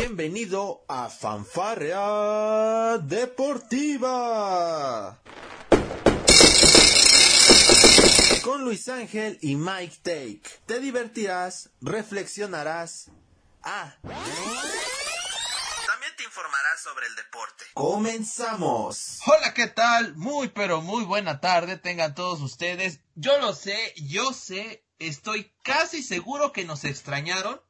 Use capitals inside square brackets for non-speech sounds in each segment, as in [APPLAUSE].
Bienvenido a Fanfarrea Deportiva. Con Luis Ángel y Mike Take. Te divertirás, reflexionarás. Ah. También te informarás sobre el deporte. Comenzamos. Hola, ¿qué tal? Muy, pero muy buena tarde tengan todos ustedes. Yo lo sé, yo sé, estoy casi seguro que nos extrañaron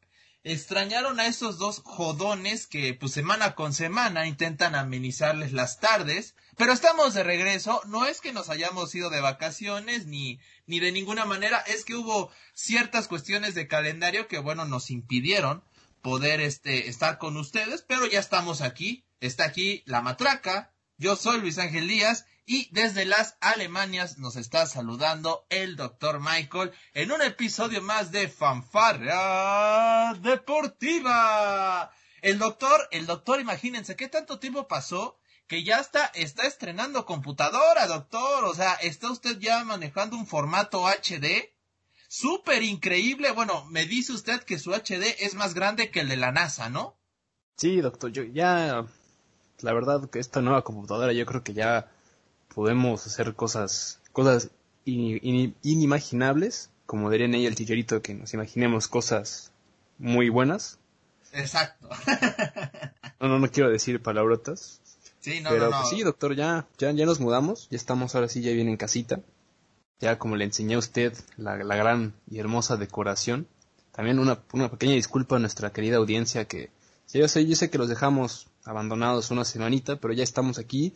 extrañaron a esos dos jodones que pues semana con semana intentan amenizarles las tardes, pero estamos de regreso, no es que nos hayamos ido de vacaciones ni ni de ninguna manera, es que hubo ciertas cuestiones de calendario que bueno, nos impidieron poder este estar con ustedes, pero ya estamos aquí, está aquí la matraca, yo soy Luis Ángel Díaz y desde las Alemanias nos está saludando el doctor Michael en un episodio más de Fanfarra Deportiva. El doctor, el doctor, imagínense qué tanto tiempo pasó que ya está, está estrenando computadora, doctor. O sea, está usted ya manejando un formato HD. Súper increíble. Bueno, me dice usted que su HD es más grande que el de la NASA, ¿no? Sí, doctor, yo ya, la verdad que esta nueva computadora yo creo que ya podemos hacer cosas, cosas inimaginables, como diría en ella el chicharito, que nos imaginemos cosas muy buenas. Exacto. no, no, no quiero decir palabrotas. Sí, no, pero no, Pues sí, doctor, ya, ya, ya nos mudamos, ya estamos ahora sí, ya bien en casita. Ya como le enseñé a usted la, la gran y hermosa decoración. También una, una pequeña disculpa a nuestra querida audiencia que yo sé, yo sé que los dejamos abandonados una semanita, pero ya estamos aquí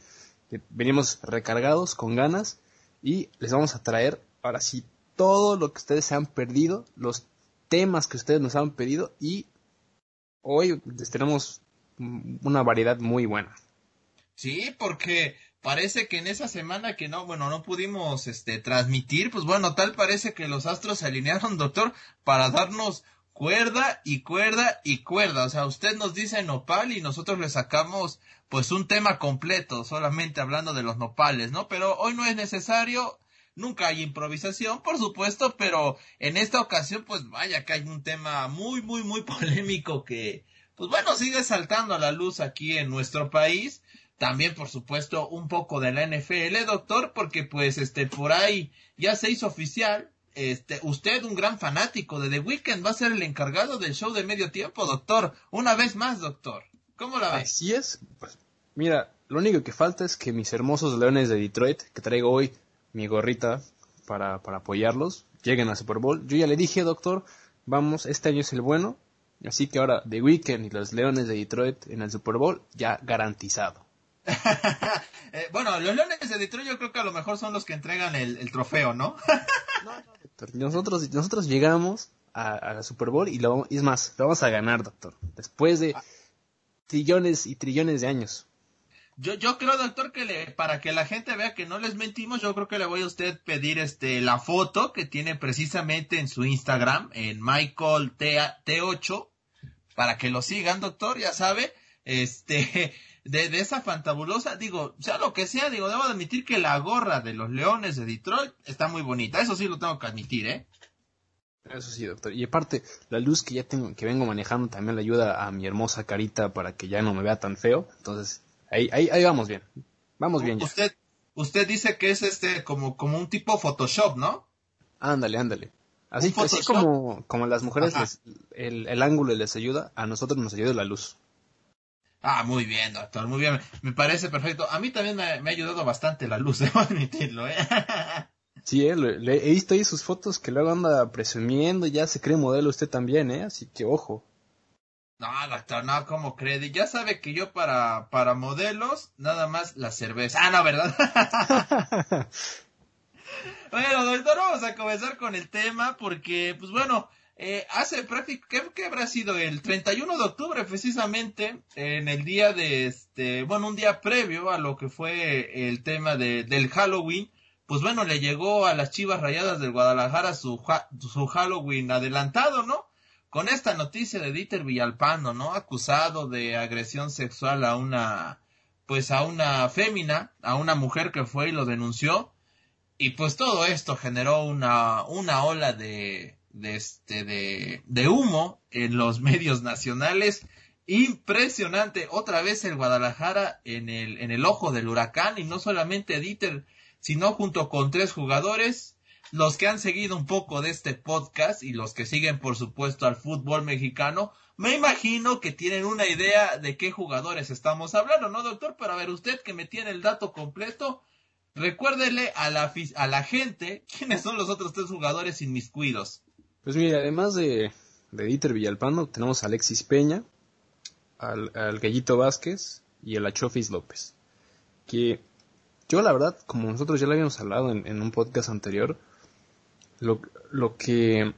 venimos recargados, con ganas, y les vamos a traer ahora sí todo lo que ustedes se han perdido, los temas que ustedes nos han pedido, y hoy les tenemos una variedad muy buena. Sí, porque parece que en esa semana que no, bueno, no pudimos este transmitir, pues bueno, tal parece que los astros se alinearon, [LAUGHS] doctor, para darnos cuerda y cuerda y cuerda. O sea, usted nos dice nopal y nosotros le sacamos pues un tema completo, solamente hablando de los nopales, ¿no? Pero hoy no es necesario, nunca hay improvisación, por supuesto, pero en esta ocasión, pues vaya que hay un tema muy, muy, muy [LAUGHS] polémico que, pues bueno, sigue saltando a la luz aquí en nuestro país. También, por supuesto, un poco de la NFL, doctor, porque pues este, por ahí ya se hizo oficial este, usted, un gran fanático de The Weeknd, va a ser el encargado del show de medio tiempo, doctor. Una vez más, doctor. ¿Cómo la ves? Así es. Pues, mira, lo único que falta es que mis hermosos leones de Detroit, que traigo hoy mi gorrita para, para apoyarlos, lleguen a Super Bowl. Yo ya le dije, doctor, vamos, este año es el bueno. Así que ahora The Weeknd y los leones de Detroit en el Super Bowl, ya garantizado. [LAUGHS] Eh, bueno, los leones de Detroit yo creo que a lo mejor son los que entregan el, trofeo, ¿no? [LAUGHS] no, no nosotros, nosotros llegamos a, la Super Bowl y, lo, es más, lo vamos a ganar, doctor. Después de trillones y trillones de años. Yo, yo creo, doctor, que le, para que la gente vea que no les mentimos, yo creo que le voy a usted pedir este la foto que tiene precisamente en su Instagram, en Michael T, T8, para que lo sigan, doctor, ya sabe, este, de, de esa fantabulosa, digo, sea lo que sea, digo, debo admitir que la gorra de los Leones de Detroit está muy bonita, eso sí lo tengo que admitir, ¿eh? Eso sí, doctor. Y aparte, la luz que ya tengo, que vengo manejando también le ayuda a mi hermosa carita para que ya no me vea tan feo. Entonces, ahí, ahí, ahí vamos bien. Vamos bien ya. Usted, usted dice que es este como, como un tipo Photoshop, ¿no? Ándale, ándale. Así, así como, como las mujeres el, el ángulo les ayuda, a nosotros nos ayuda la luz. Ah, muy bien, doctor, muy bien. Me parece perfecto. A mí también me, ha ayudado bastante la luz, [LAUGHS] debo admitirlo, ¿eh? Sí, eh, le, he visto ahí sus fotos que luego anda presumiendo, ya se cree modelo usted también, ¿eh? Así que ojo. No, doctor, no, ¿cómo cree? Ya sabe que yo para, para modelos, nada más la cerveza. Ah, no, ¿verdad? [LAUGHS] [LAUGHS] bueno, doctor, vamos a comenzar con el tema porque, pues bueno, eh, hace prácticamente, ¿qué, habrá sido? El 31 de octubre, precisamente, en el día de este, bueno, un día previo a lo que fue el tema de, del Halloween, pues bueno, le llegó a las Chivas Rayadas del Guadalajara su, su Halloween adelantado, ¿no? Con esta noticia de Dieter Villalpando, ¿no? Acusado de agresión sexual a una, pues a una fémina, a una mujer que fue y lo denunció. Y pues todo esto generó una, una ola de, de, este, de, de humo en los [LAUGHS] medios nacionales Impresionante. Otra vez el Guadalajara en el, en el ojo del huracán y no solamente Dieter, sino junto con tres jugadores. Los que han seguido un poco de este podcast y los que siguen, por supuesto, al fútbol mexicano, me imagino que tienen una idea de qué jugadores estamos hablando, ¿no, doctor? Pero a ver, usted que me tiene el dato completo, recuérdele a la, a la gente quiénes son los otros tres jugadores inmiscuidos. Pues mire, además de, de Dieter Villalpando, tenemos a Alexis Peña, al, Gallito Vázquez y al Achofis López. Que yo la verdad, como nosotros ya lo habíamos hablado en, un podcast anterior, lo, lo, que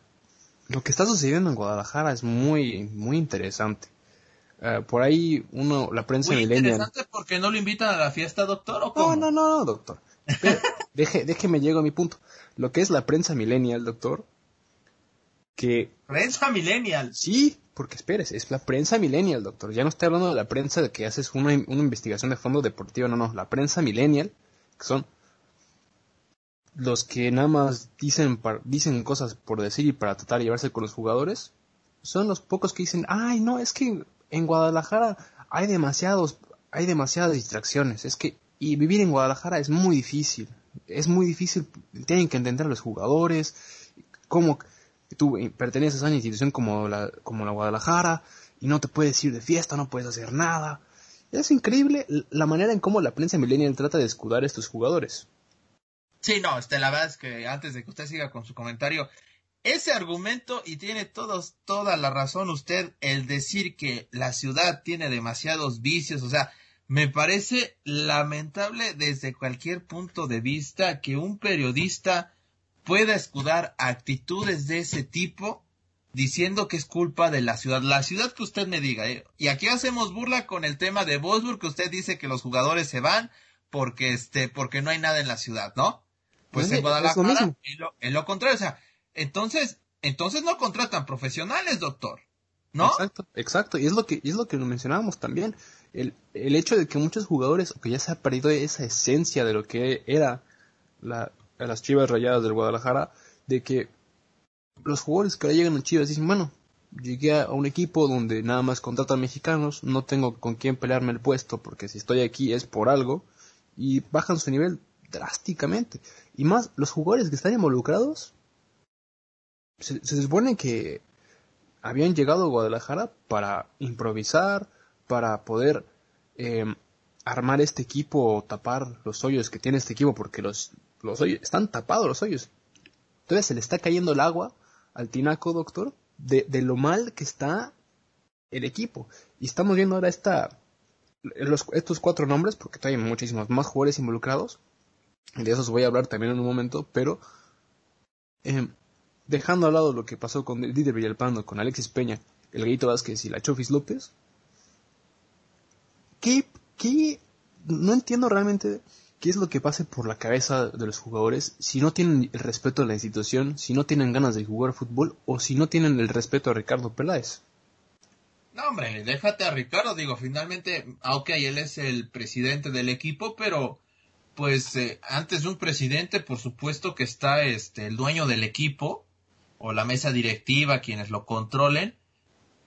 lo que está sucediendo en Guadalajara es muy muy interesante. Eh, por ahí uno, la prensa muy interesante porque no lo invitan a la fiesta, doctor, ¿o cómo? No, no, no, doctor. [LAUGHS] deje, déjeme llego a mi punto. Lo que es la prensa millennial, doctor, que... Prensa millennial. Sí, porque espérese, es la prensa millennial, doctor. Ya no estoy hablando de la prensa de que haces una, una investigación de fondo deportivo, no, no. La prensa millennial, que son los que nada más dicen, dicen cosas por decir y para tratar de llevarse con los jugadores, son los pocos que dicen, ay, no, es que en Guadalajara hay demasiados, hay demasiadas distracciones, es que, y vivir en Guadalajara es muy difícil, es muy difícil, tienen que entender a los jugadores, cómo, tú perteneces a una institución como la, como la Guadalajara y no te puedes ir de fiesta, no puedes hacer nada. Es increíble la manera en cómo la prensa millennial trata de escudar a estos jugadores. Sí, no, este, la verdad es que antes de que usted siga con su comentario, ese argumento, y tiene todos, toda la razón usted, el decir que la ciudad tiene demasiados vicios, o sea, me parece lamentable desde cualquier punto de vista que un periodista pueda escudar actitudes de ese tipo diciendo que es culpa de la ciudad, la ciudad que usted me diga. ¿eh? Y aquí hacemos burla con el tema de Wolfsburg, que usted dice que los jugadores se van porque este, porque no hay nada en la ciudad, ¿no? Pues en Guadalajara es lo, contrario, o sea, entonces, entonces no contratan profesionales, doctor, ¿no? Exacto, exacto, y es lo que, es lo que lo mencionábamos también, el, el hecho de que muchos jugadores, que ya se ha perdido esa esencia de lo que era la, a las Chivas Rayadas del Guadalajara de que los jugadores que llegan a Chivas dicen, bueno, llegué a un equipo donde nada más contratan mexicanos, no tengo con quién pelearme el puesto porque si estoy aquí es por algo y bajan su nivel drásticamente. Y más, los jugadores que están involucrados se, supone que habían llegado a Guadalajara para improvisar, para poder eh, armar este equipo o tapar los hoyos que tiene este equipo porque los los hoyos, están tapados los hoyos. Entonces se le está cayendo el agua al tinaco, doctor, de, de lo mal que está el equipo. Y estamos viendo ahora esta, estos cuatro nombres, porque hay muchísimos más jugadores involucrados. De esos voy a hablar también en un momento, pero eh, dejando al lado lo que pasó con Didier Villalpando, con Alexis Peña, el Gallito Vázquez y la Chofis López, ¿qué, qué, no entiendo realmente qué es lo que pase por la cabeza de los jugadores si no tienen el respeto a la institución, si no tienen ganas de jugar fútbol o si no tienen el respeto a Ricardo Peláez. No, hombre, déjate a Ricardo, digo, finalmente, aunque él es el presidente del equipo, pero pues eh, antes de un presidente, por supuesto que está este el dueño del equipo o la mesa directiva, quienes lo controlen,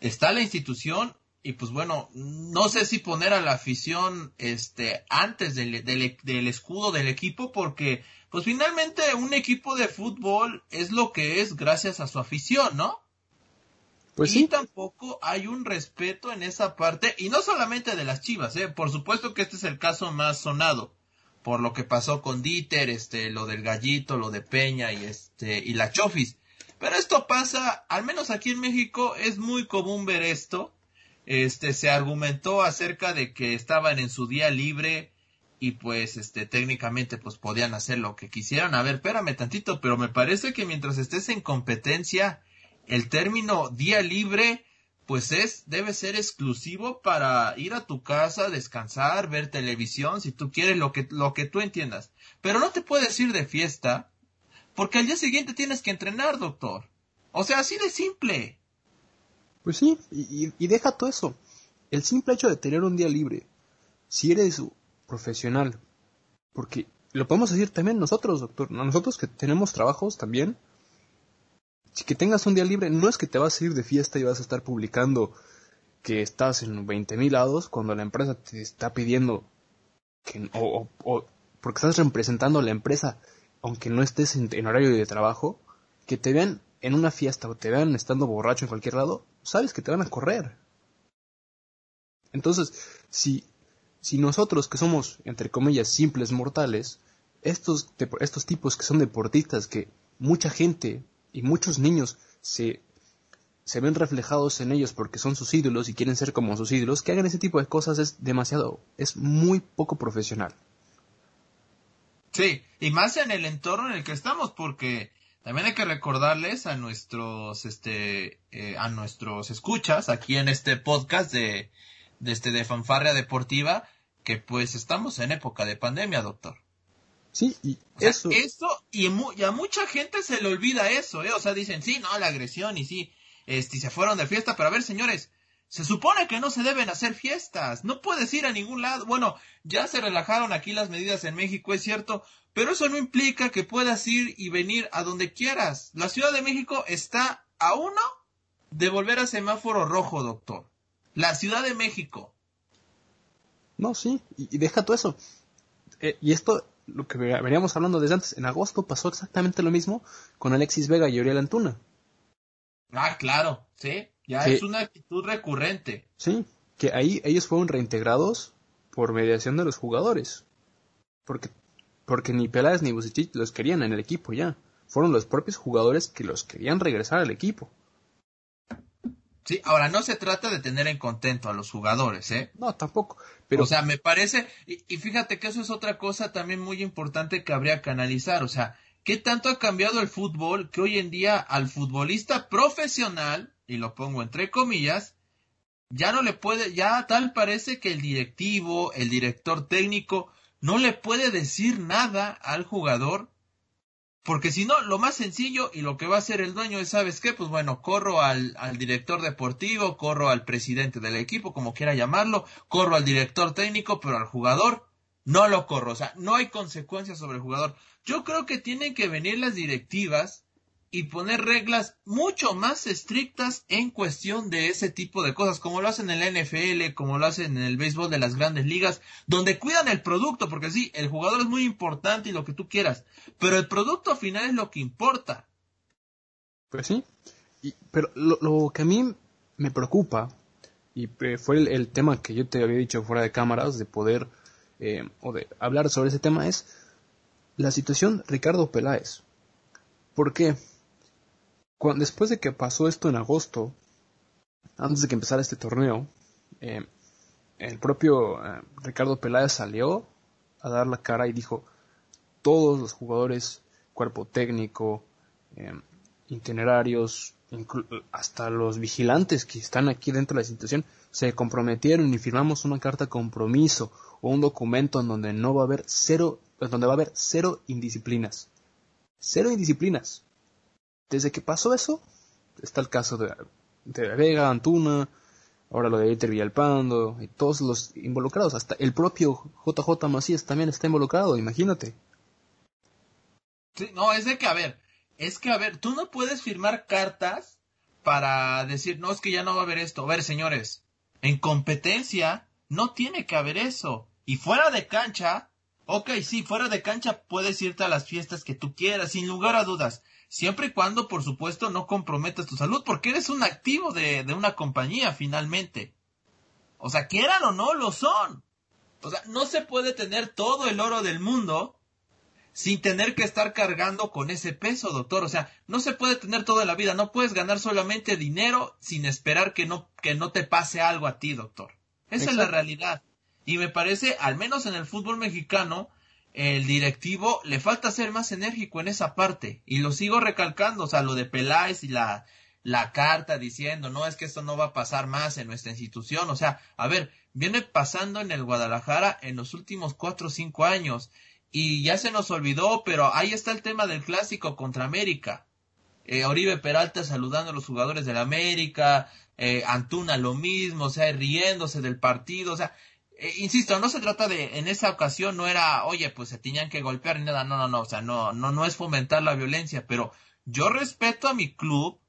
está la institución y pues bueno, no sé si poner a la afición este antes del, del, escudo del equipo porque pues finalmente un equipo de fútbol es lo que es gracias a su afición, ¿no? Pues y tampoco hay un respeto en esa parte y no solamente de las Chivas, eh, por supuesto que este es el caso más sonado por lo que pasó con Dieter, este lo del Gallito, lo de Peña y este y la Chofis. Pero esto pasa, al menos aquí en México es muy común ver esto este se argumentó acerca de que estaban en su día libre y pues este técnicamente pues podían hacer lo que quisieran. A ver, espérame tantito, pero me parece que mientras estés en competencia el término día libre pues es debe ser exclusivo para ir a tu casa, descansar, ver televisión, si tú quieres lo que lo que tú entiendas. Pero no te puedes ir de fiesta porque al día siguiente tienes que entrenar, doctor. O sea, así de simple. Pues sí, y, deja todo eso. El simple hecho de tener un día libre, si eres profesional, porque lo podemos decir también nosotros, doctor, nosotros que tenemos trabajos también, si que tengas un día libre, no es que te vas a ir de fiesta y vas a estar publicando que estás en 20.000 lados cuando la empresa te está pidiendo que, o, o, porque estás representando a la empresa, aunque no estés en, horario de trabajo, que te vean en una fiesta o te vean estando borracho en cualquier lado, sabes que te van a correr. Entonces, si, si nosotros que somos, entre comillas, simples mortales, estos, estos tipos que son deportistas, que mucha gente y muchos niños se, se ven reflejados en ellos porque son sus ídolos y quieren ser como sus ídolos, que hagan ese tipo de cosas es demasiado, es muy poco profesional. Sí, y más en el entorno en el que estamos, porque también hay que recordarles a nuestros, este, eh, a nuestros escuchas aquí en este podcast de, de este, de fanfarria deportiva, que pues estamos en época de pandemia, doctor. Sí, y eso. Esto, y, a mucha gente se le olvida eso, ¿eh? O sea, dicen, sí, no, la agresión y sí, este, se fueron de fiesta, pero a ver, señores, se supone que no se deben hacer fiestas, no puedes ir a ningún lado. Bueno, ya se relajaron aquí las medidas en México, es cierto, pero eso no implica que puedas ir y venir a donde quieras. La Ciudad de México está a uno de volver a semáforo rojo, doctor. La Ciudad de México. No, sí, y, deja todo eso. Eh, y esto, lo que veníamos hablando desde antes, en agosto pasó exactamente lo mismo con Alexis Vega y Oriel Antuna. Ah, claro, sí, ya es una actitud recurrente. Sí, que ahí ellos fueron reintegrados por mediación de los jugadores. Porque, porque ni Peláez ni Bucetich los querían en el equipo ya. Fueron los propios jugadores que los querían regresar al equipo. Sí, ahora no se trata de tener en contento a los jugadores, ¿eh? No, tampoco. Pero... O sea, me parece, y, y, fíjate que eso es otra cosa también muy importante que habría que analizar. O sea, ¿Qué tanto ha cambiado el fútbol que hoy en día al futbolista profesional, y lo pongo entre comillas, ya no le puede, ya tal parece que el directivo, el director técnico, no le puede decir nada al jugador, porque si no, lo más sencillo y lo que va a hacer el dueño es, ¿sabes qué? Pues bueno, corro al, al director deportivo, corro al presidente del equipo, como quiera llamarlo, corro al director técnico, pero al jugador no lo corro, o sea, no hay consecuencias sobre el jugador. Yo creo que tienen que venir las directivas y poner reglas mucho más estrictas en cuestión de ese tipo de cosas, como lo hacen en la NFL, como lo hacen en el béisbol de las grandes ligas, donde cuidan el producto, porque sí, el jugador es muy importante y lo que tú quieras, pero el producto final es lo que importa. Pues sí, pero lo, que a mí me preocupa, y eh, fue el, tema que yo te había dicho fuera de cámaras, de poder, eh, o de hablar sobre ese tema, es la situación Ricardo Peláez. ¿Por qué? Después de que pasó esto en agosto, antes de que empezara este torneo, eh, el propio eh, Ricardo Peláez salió a dar la cara y dijo, todos los jugadores, cuerpo técnico, eh, itinerarios, hasta los vigilantes que están aquí dentro de la institución, se comprometieron y firmamos una carta compromiso o un documento en donde no va a haber cero pues, donde va a haber cero indisciplinas. Cero indisciplinas. Desde que pasó eso, está el caso de, Vega, Antuna, ahora lo de Eiter Villalpando, y todos los involucrados, hasta el propio JJ Macías también está involucrado, imagínate. Sí, no, es de que, a ver, es que, a ver, tú no puedes firmar cartas para decir, no, es que ya no va a haber esto. A ver, señores, en competencia no tiene que haber eso. Y fuera de cancha, Ok, sí, fuera de cancha puedes irte a las fiestas que tú quieras, sin lugar a dudas. Siempre y cuando, por supuesto, no comprometas tu salud, porque eres un activo de, de una compañía, finalmente. O sea, quieran o no, lo son. O sea, no se puede tener todo el oro del mundo sin tener que estar cargando con ese peso, doctor. O sea, no se puede tener toda la vida. No puedes ganar solamente dinero sin esperar que no, que no te pase algo a ti, doctor. Esa es la realidad. Y me parece, al menos en el fútbol mexicano, el directivo le falta ser más enérgico en esa parte. Y lo sigo recalcando, o sea, lo de Peláez y la, la carta diciendo, no, es que esto no va a pasar más en nuestra institución. O sea, a ver, viene pasando en el Guadalajara en los últimos cuatro o cinco años. Y ya se nos olvidó, pero ahí está el tema del clásico contra América. Eh, Oribe Peralta saludando a los jugadores del América, eh, Antuna lo mismo, o sea, riéndose del partido, o sea, eh, insisto, no se trata de, en esa ocasión no era, oye, pues se tenían que golpear ni nada, no, no, no, o sea, no, no, no es fomentar la violencia, pero yo respeto a mi club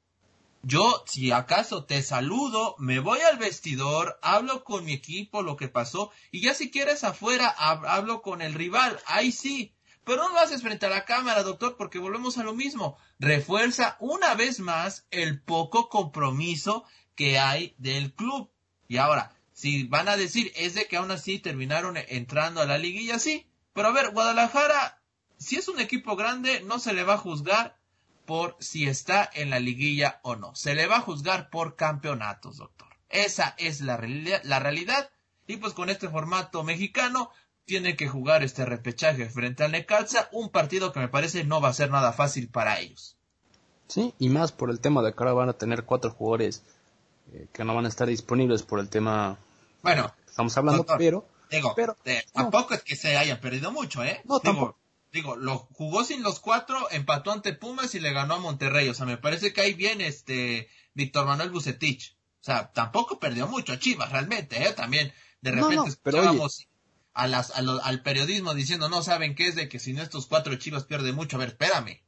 Yo, si acaso te saludo, me voy al vestidor, hablo con mi equipo, lo que pasó, y ya si quieres afuera, hablo con el rival, ahí sí. Pero no lo haces frente a la cámara, doctor, porque volvemos a lo mismo. Refuerza una vez más el poco compromiso que hay del club. Y ahora, si van a decir es de que aún así terminaron entrando a la liguilla, sí. Pero a ver, Guadalajara, si es un equipo grande, no se le va a juzgar por si está en la liguilla o no. Se le va a juzgar por campeonatos, doctor. Esa es la, realidad, la realidad. Y pues con este formato mexicano tiene que jugar este repechaje frente al Necaxa, un partido que me parece no va a ser nada fácil para ellos. Sí, y más por el tema de que ahora van a tener cuatro jugadores eh, que no van a estar disponibles por el tema. Bueno, estamos hablando, pero. Digo, pero, tampoco es que se hayan perdido mucho, ¿eh? No, tampoco digo, lo jugó sin los cuatro, empató ante Pumas y le ganó a Monterrey. O sea, me parece que ahí viene este Víctor Manuel Bucetich. O sea, tampoco perdió mucho Chivas realmente, ¿eh? También de repente escuchábamos a las, al periodismo diciendo, no saben qué es de que si no estos cuatro Chivas pierde mucho. A ver, espérame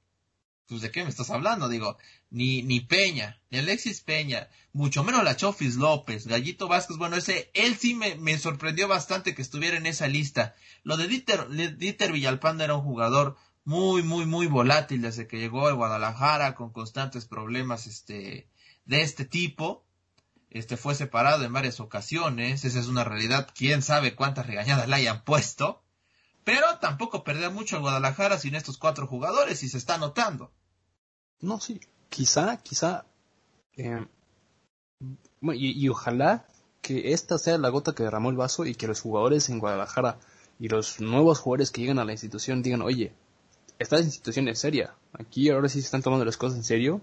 pues de qué me estás hablando, digo, ni, ni Peña, ni Alexis Peña, mucho menos la Chofis López, Gallito Vázquez, bueno, ese, él sí me, me sorprendió bastante que estuviera en esa lista. Lo de Dieter, Dieter Villalpando era un jugador muy, muy, muy volátil desde que llegó a Guadalajara con constantes problemas, este, de este tipo. Este fue separado en varias ocasiones, esa es una realidad, quién sabe cuántas regañadas le hayan puesto. Pero tampoco perdió mucho el Guadalajara sin estos cuatro jugadores y se está notando. No, sí, quizá, quizá, eh, y, ojalá que esta sea la gota que derramó el vaso y que los jugadores en Guadalajara y los nuevos jugadores que llegan a la institución digan, oye, esta institución es seria, aquí ahora sí se están tomando las cosas en serio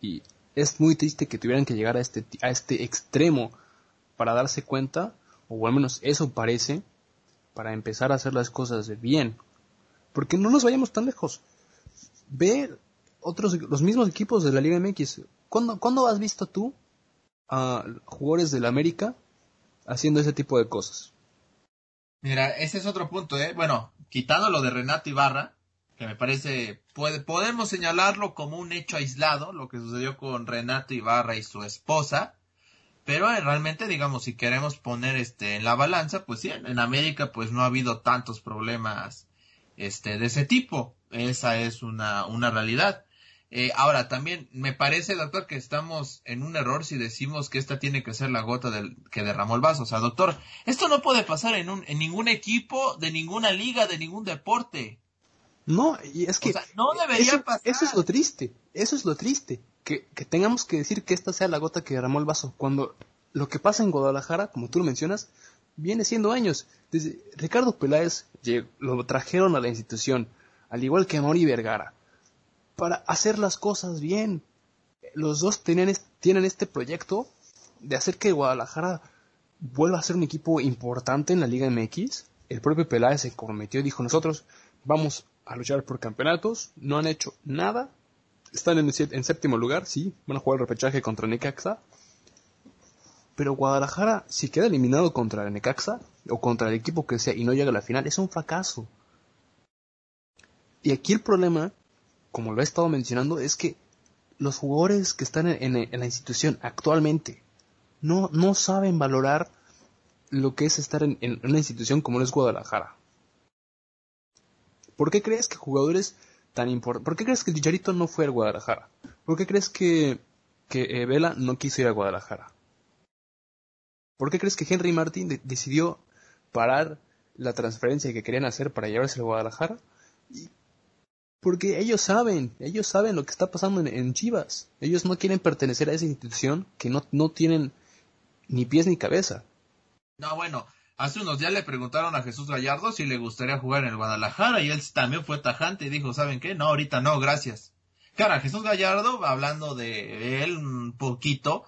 y es muy triste que tuvieran que llegar a este, a este extremo para darse cuenta, o al menos eso parece, para empezar a hacer las cosas bien. Porque no nos vayamos tan lejos. Ve otros, los mismos equipos de la Liga MX. ¿Cuándo, ¿cuándo has visto tú a jugadores del América haciendo ese tipo de cosas? Mira, ese es otro punto, ¿eh? Bueno, quitando lo de Renato Ibarra, que me parece, puede, podemos señalarlo como un hecho aislado, lo que sucedió con Renato Ibarra y su esposa, pero eh, realmente, digamos, si queremos poner este en la balanza, pues sí, en América pues no ha habido tantos problemas este de ese tipo. Esa es una, una realidad. Eh, ahora, también me parece, doctor, que estamos en un error si decimos que esta tiene que ser la gota del, que derramó el vaso. O sea, doctor, esto no puede pasar en, un, en ningún equipo, de ninguna liga, de ningún deporte. No, y es que... no debería eso, pasar. Eso es lo triste, eso es lo triste. Que, tengamos que decir que esta sea la gota que derramó el vaso. Cuando lo que pasa en Guadalajara, como tú lo mencionas, viene siendo años. Desde Ricardo Peláez lo trajeron a la institución, al igual que Mori Vergara para hacer las cosas bien. Los dos tienen, tienen este proyecto de hacer que Guadalajara vuelva a ser un equipo importante en la Liga MX. El propio Peláez se comprometió y dijo, nosotros vamos a luchar por campeonatos, no han hecho nada, están en, séptimo lugar, sí, van a jugar el repechaje contra Necaxa, pero Guadalajara, si queda eliminado contra Necaxa o contra el equipo que sea y no llega a la final, es un fracaso. Y aquí el problema como lo he estado mencionando, es que los jugadores que están en, la institución actualmente no, no saben valorar lo que es estar en, una institución como es Guadalajara. ¿Por qué crees que jugadores tan importantes... ¿Por qué crees que el Chicharito no fue a Guadalajara? ¿Por qué crees que, que eh, Vela no quiso ir a Guadalajara? ¿Por qué crees que Henry Martin decidió parar la transferencia que querían hacer para llevarse a Guadalajara? Porque ellos saben, ellos saben lo que está pasando en, Chivas. Ellos no quieren pertenecer a esa institución que no, no tienen ni pies ni cabeza. No, bueno, hace unos días le preguntaron a Jesús Gallardo si le gustaría jugar en el Guadalajara y él también fue tajante y dijo, ¿saben qué? No, ahorita no, gracias. Cara, Jesús Gallardo, hablando de él un poquito,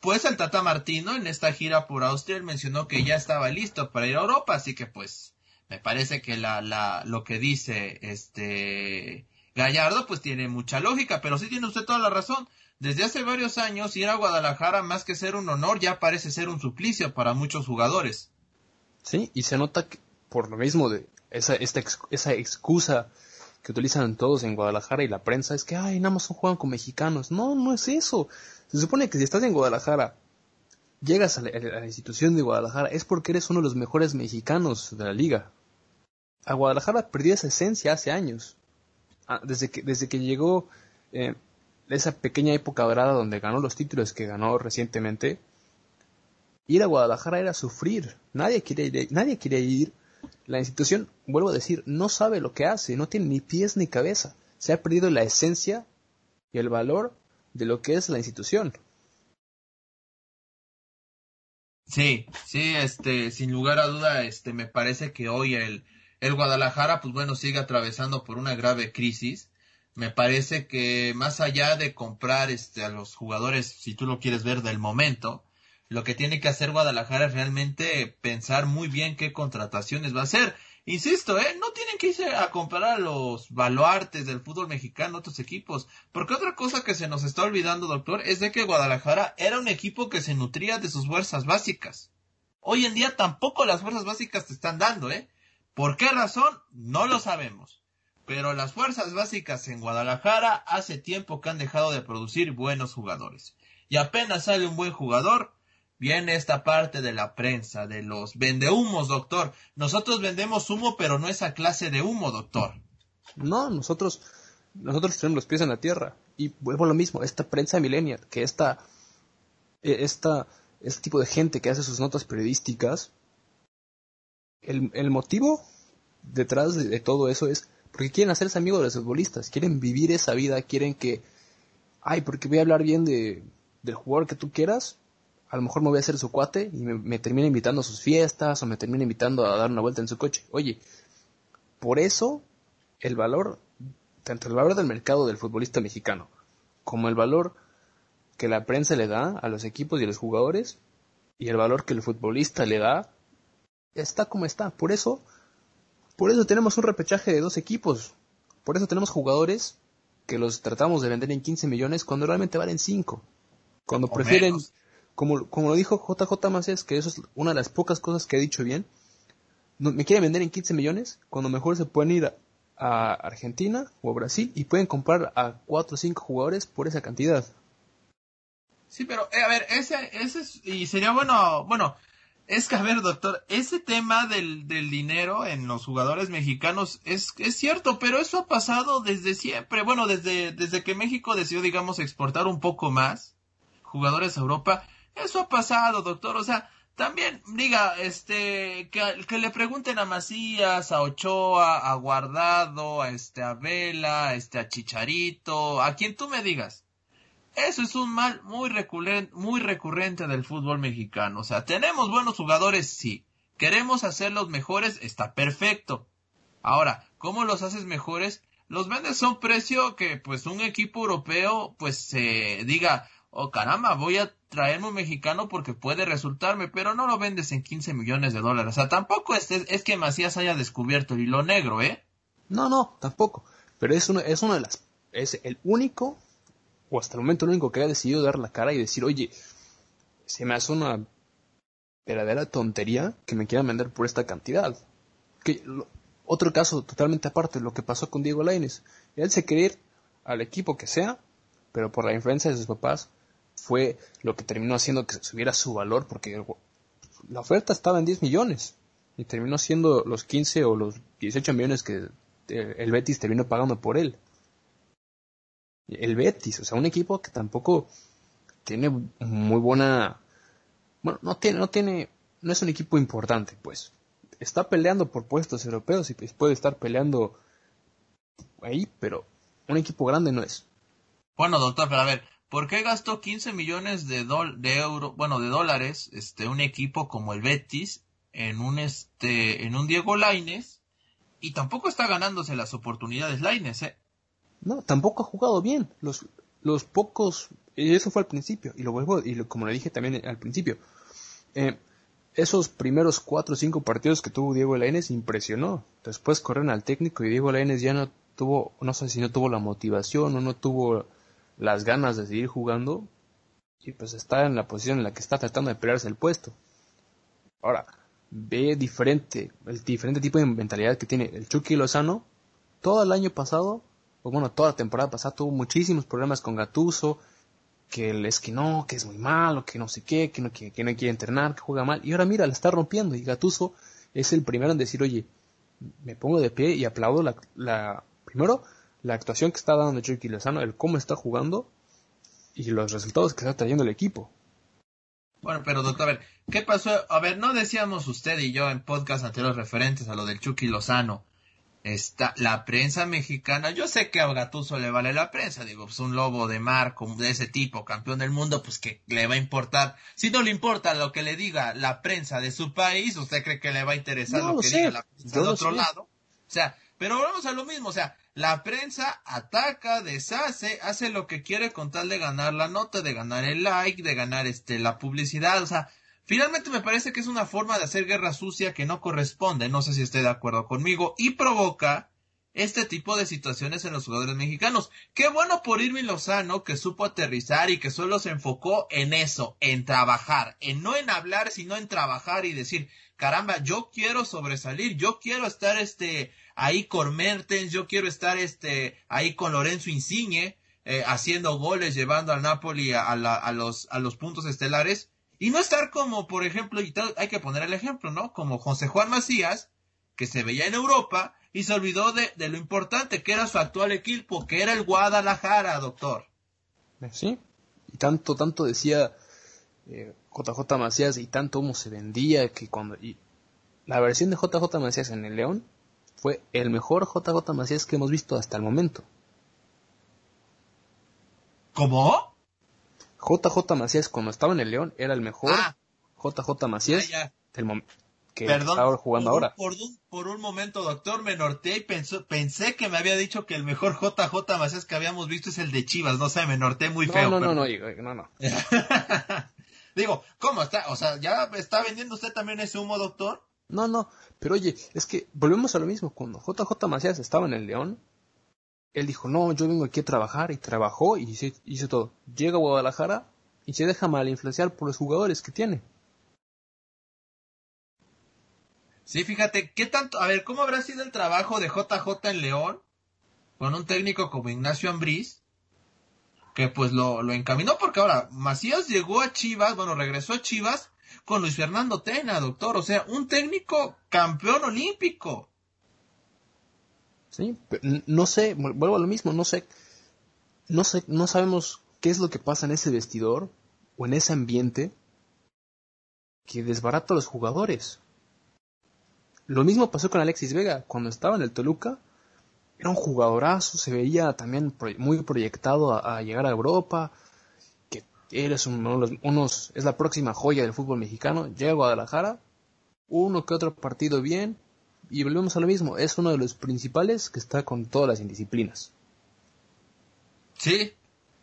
pues el Tata Martino en esta gira por Austria él mencionó que ya estaba listo para ir a Europa, así que pues me parece que la, la, lo que dice este Gallardo pues tiene mucha lógica, pero sí tiene usted toda la razón. Desde hace varios años ir a Guadalajara más que ser un honor ya parece ser un suplicio para muchos jugadores. Sí, y se nota que por lo mismo de esa, esta, esa excusa que utilizan todos en Guadalajara y la prensa es que, ay, nada más juegan con mexicanos. No, no es eso. Se supone que si estás en Guadalajara, llegas a la, institución de Guadalajara, es porque eres uno de los mejores mexicanos de la liga. A Guadalajara perdió esa esencia hace años. Ah, desde, que, desde que llegó eh, esa pequeña época dorada donde ganó los títulos que ganó recientemente, ir a Guadalajara era sufrir. Nadie quiere ir, nadie quiere ir. La institución, vuelvo a decir, no sabe lo que hace, no tiene ni pies ni cabeza. Se ha perdido la esencia y el valor de lo que es la institución. Sí, sí, este, sin lugar a duda, este, me parece que hoy el, el Guadalajara, pues bueno, sigue atravesando por una grave crisis. Me parece que más allá de comprar este, a los jugadores, si tú lo quieres ver del momento, lo que tiene que hacer Guadalajara es realmente pensar muy bien qué contrataciones va a hacer. Insisto, ¿eh? no tienen que irse a comparar a los baluartes del fútbol mexicano otros equipos, porque otra cosa que se nos está olvidando, doctor, es de que Guadalajara era un equipo que se nutría de sus fuerzas básicas. Hoy en día tampoco las fuerzas básicas te están dando, ¿eh? ¿Por qué razón? No lo sabemos. Pero las fuerzas básicas en Guadalajara hace tiempo que han dejado de producir buenos jugadores. Y apenas sale un buen jugador, viene esta parte de la prensa, de los vendehumos, doctor. Nosotros vendemos humo, pero no esa clase de humo, doctor. No, nosotros, nosotros tenemos los pies en la tierra. Y vuelvo a lo mismo, esta prensa millennial, que esta, eh, esta, este tipo de gente que hace sus notas periodísticas, el, el motivo detrás de, todo eso es porque quieren hacerse amigos de los futbolistas, quieren vivir esa vida, quieren que, ay, porque voy a hablar bien de, del jugador que tú quieras, a lo mejor me voy a hacer su cuate y me, termina invitando a sus fiestas o me termina invitando a dar una vuelta en su coche. Oye, por eso el valor, tanto el valor del mercado del futbolista mexicano como el valor que la prensa le da a los equipos y a los jugadores y el valor que el futbolista le da está como está. Por eso, por eso tenemos un repechaje de dos equipos. Por eso tenemos jugadores que los tratamos de vender en 15 millones cuando realmente valen 5. Cuando prefieren, como, como lo dijo JJ Macías, que eso es una de las pocas cosas que ha dicho bien, me quiere vender en 15 millones cuando mejor se pueden ir a, Argentina o a Brasil y pueden comprar a 4 o 5 jugadores por esa cantidad. Sí, pero eh, a ver, ese, ese y sería bueno, bueno, es que a ver, doctor, ese tema del, del dinero en los jugadores mexicanos es, es cierto, pero eso ha pasado desde siempre, bueno, desde, desde que México decidió, digamos, exportar un poco más jugadores a Europa, eso ha pasado, doctor. O sea, también, diga, este, que, le pregunten a Macías, a Ochoa, a Guardado, a este, Vela, este, a Chicharito, a quien tú me digas. Eso es un mal muy recurrente, muy recurrente del fútbol mexicano. O sea, tenemos buenos jugadores, sí. Queremos hacerlos mejores, está perfecto. Ahora, ¿cómo los haces mejores? Los vendes a un precio que, pues, un equipo europeo, pues, se diga, oh caramba, voy a traerme un mexicano porque puede resultarme, pero no lo vendes en 15 millones de dólares. O sea, tampoco es, es que Macías haya descubierto el hilo negro, ¿eh? No, no, tampoco. Pero es uno, es uno de las, es el único, o hasta el momento el único que ha decidido dar la cara y decir, oye, se me hace una verdadera tontería que me quieran vender por esta cantidad. Que, otro caso totalmente aparte, lo que pasó con Diego Lainez. Él se quería ir al equipo que sea, pero por la influencia de sus papás fue lo que terminó haciendo que subiera su valor porque la oferta estaba en 10 millones y terminó siendo los 15 o los 18 millones que eh, el Betis terminó pagando por él. El Betis, o sea, un equipo que tampoco tiene muy buena bueno, no tiene no tiene no es un equipo importante, pues. Está peleando por puestos europeos y pues puede estar peleando ahí, pero un equipo grande no es. Bueno, doctor, pero a ver, ¿Por qué gastó 15 millones de, bueno, de dólares, este, un equipo como el Betis en un, este, en un Diego Laines y tampoco está ganándose las oportunidades Laines, eh? No, tampoco ha jugado bien. Los, los pocos, y eso fue al principio, y lo vuelvo, y como le dije también al principio, eh, esos primeros cuatro o cinco partidos que tuvo Diego Laines impresionó. Después corren al técnico y Diego Laines ya no tuvo, no sé si no tuvo la motivación o no tuvo las ganas de seguir jugando y pues está en la posición en la que está tratando de pelearse el puesto. Ahora, ve diferente, el diferente tipo de mentalidad que tiene el Chucky Lozano. Todo el año pasado, o bueno, toda la temporada pasada tuvo muchísimos problemas con Gatuso, que es que no, que es muy malo, que no sé qué, que no, que, no quiere entrenar, que juega mal. Y ahora mira, la está rompiendo. Y Gatuso es el primero en decir, oye, me pongo de pie y aplaudo la, la primero la actuación que está dando Chucky Lozano, el cómo está jugando y los resultados que está trayendo el equipo. Bueno, pero doctor, a ver, ¿qué pasó? A ver, no decíamos usted y yo en podcast anteriores referentes a lo del Chucky Lozano está la prensa mexicana, yo sé que a Gatuso le vale la prensa, digo, pues un lobo de mar de ese tipo, campeón del mundo, pues que le va a importar. Si no le importa lo que le diga la prensa de su país, ¿usted cree que le va a interesar lo, que diga la prensa de otro lado? O sea, pero vamos a lo mismo, o sea, la prensa ataca, deshace, hace lo que quiere con tal de ganar la nota, de ganar el like, de ganar este la publicidad, o sea, Finalmente me parece que es una forma de hacer guerra sucia que no corresponde, no sé si esté de acuerdo conmigo, y provoca este tipo de situaciones en los jugadores mexicanos. Qué bueno por Irving Lozano que supo aterrizar y que solo se enfocó en eso, en trabajar, en no en hablar, sino en trabajar y decir, caramba, yo quiero sobresalir, yo quiero estar este ahí con Mertens, yo quiero estar este ahí con Lorenzo Insigne, eh, haciendo goles, llevando al Napoli a, los, a los puntos estelares y no estar como, por ejemplo, y hay que poner el ejemplo, ¿no? Como José Juan Macías, que se veía en Europa y se olvidó de, lo importante que era su actual equipo, que era el Guadalajara, doctor. Sí, y tanto, tanto decía JJ eh, Macías y tanto cómo se vendía que cuando... Y la versión de JJ Macías en el León fue el mejor JJ Macías que hemos visto hasta el momento. ¿Cómo? JJ Macías cuando estaba en el León era el mejor JJ ah. Macías ah, que Perdón, jugando ahora. Por un, por un momento, doctor, me norteé y pensé que me había dicho que el mejor JJ Macías que habíamos visto es el de Chivas. No sé, me norteé muy feo. No, no, no, no, no. [LAUGHS] Digo, ¿cómo está? O sea, ¿ya está vendiendo usted también ese humo, doctor? No, no, pero oye, es que volvemos a lo mismo. Cuando JJ Macías estaba en el León, él dijo, no, yo vengo aquí a trabajar y trabajó y hizo, todo. Llega a Guadalajara y se deja mal influenciar por los jugadores que tiene. Sí, fíjate, ¿qué tanto? A ver, ¿cómo habrá sido el trabajo de JJ en León con un técnico como Ignacio Ambriz? Que pues lo, lo encaminó porque ahora Macías llegó a Chivas, bueno, regresó a Chivas con Luis Fernando Tena, doctor. O sea, un técnico campeón olímpico. Sí, no sé, vuelvo a lo mismo, no sé, no sé, no sabemos qué es lo que pasa en ese vestidor o en ese ambiente que desbarata a los jugadores. Lo mismo pasó con Alexis Vega, cuando estaba en el Toluca, era un jugadorazo, se veía también muy proyectado a, llegar a Europa, eres uno unos, es la próxima joya del fútbol mexicano, llega Guadalajara, uno que otro partido bien, y volvemos a lo mismo, es uno de los principales que está con todas las indisciplinas. Sí,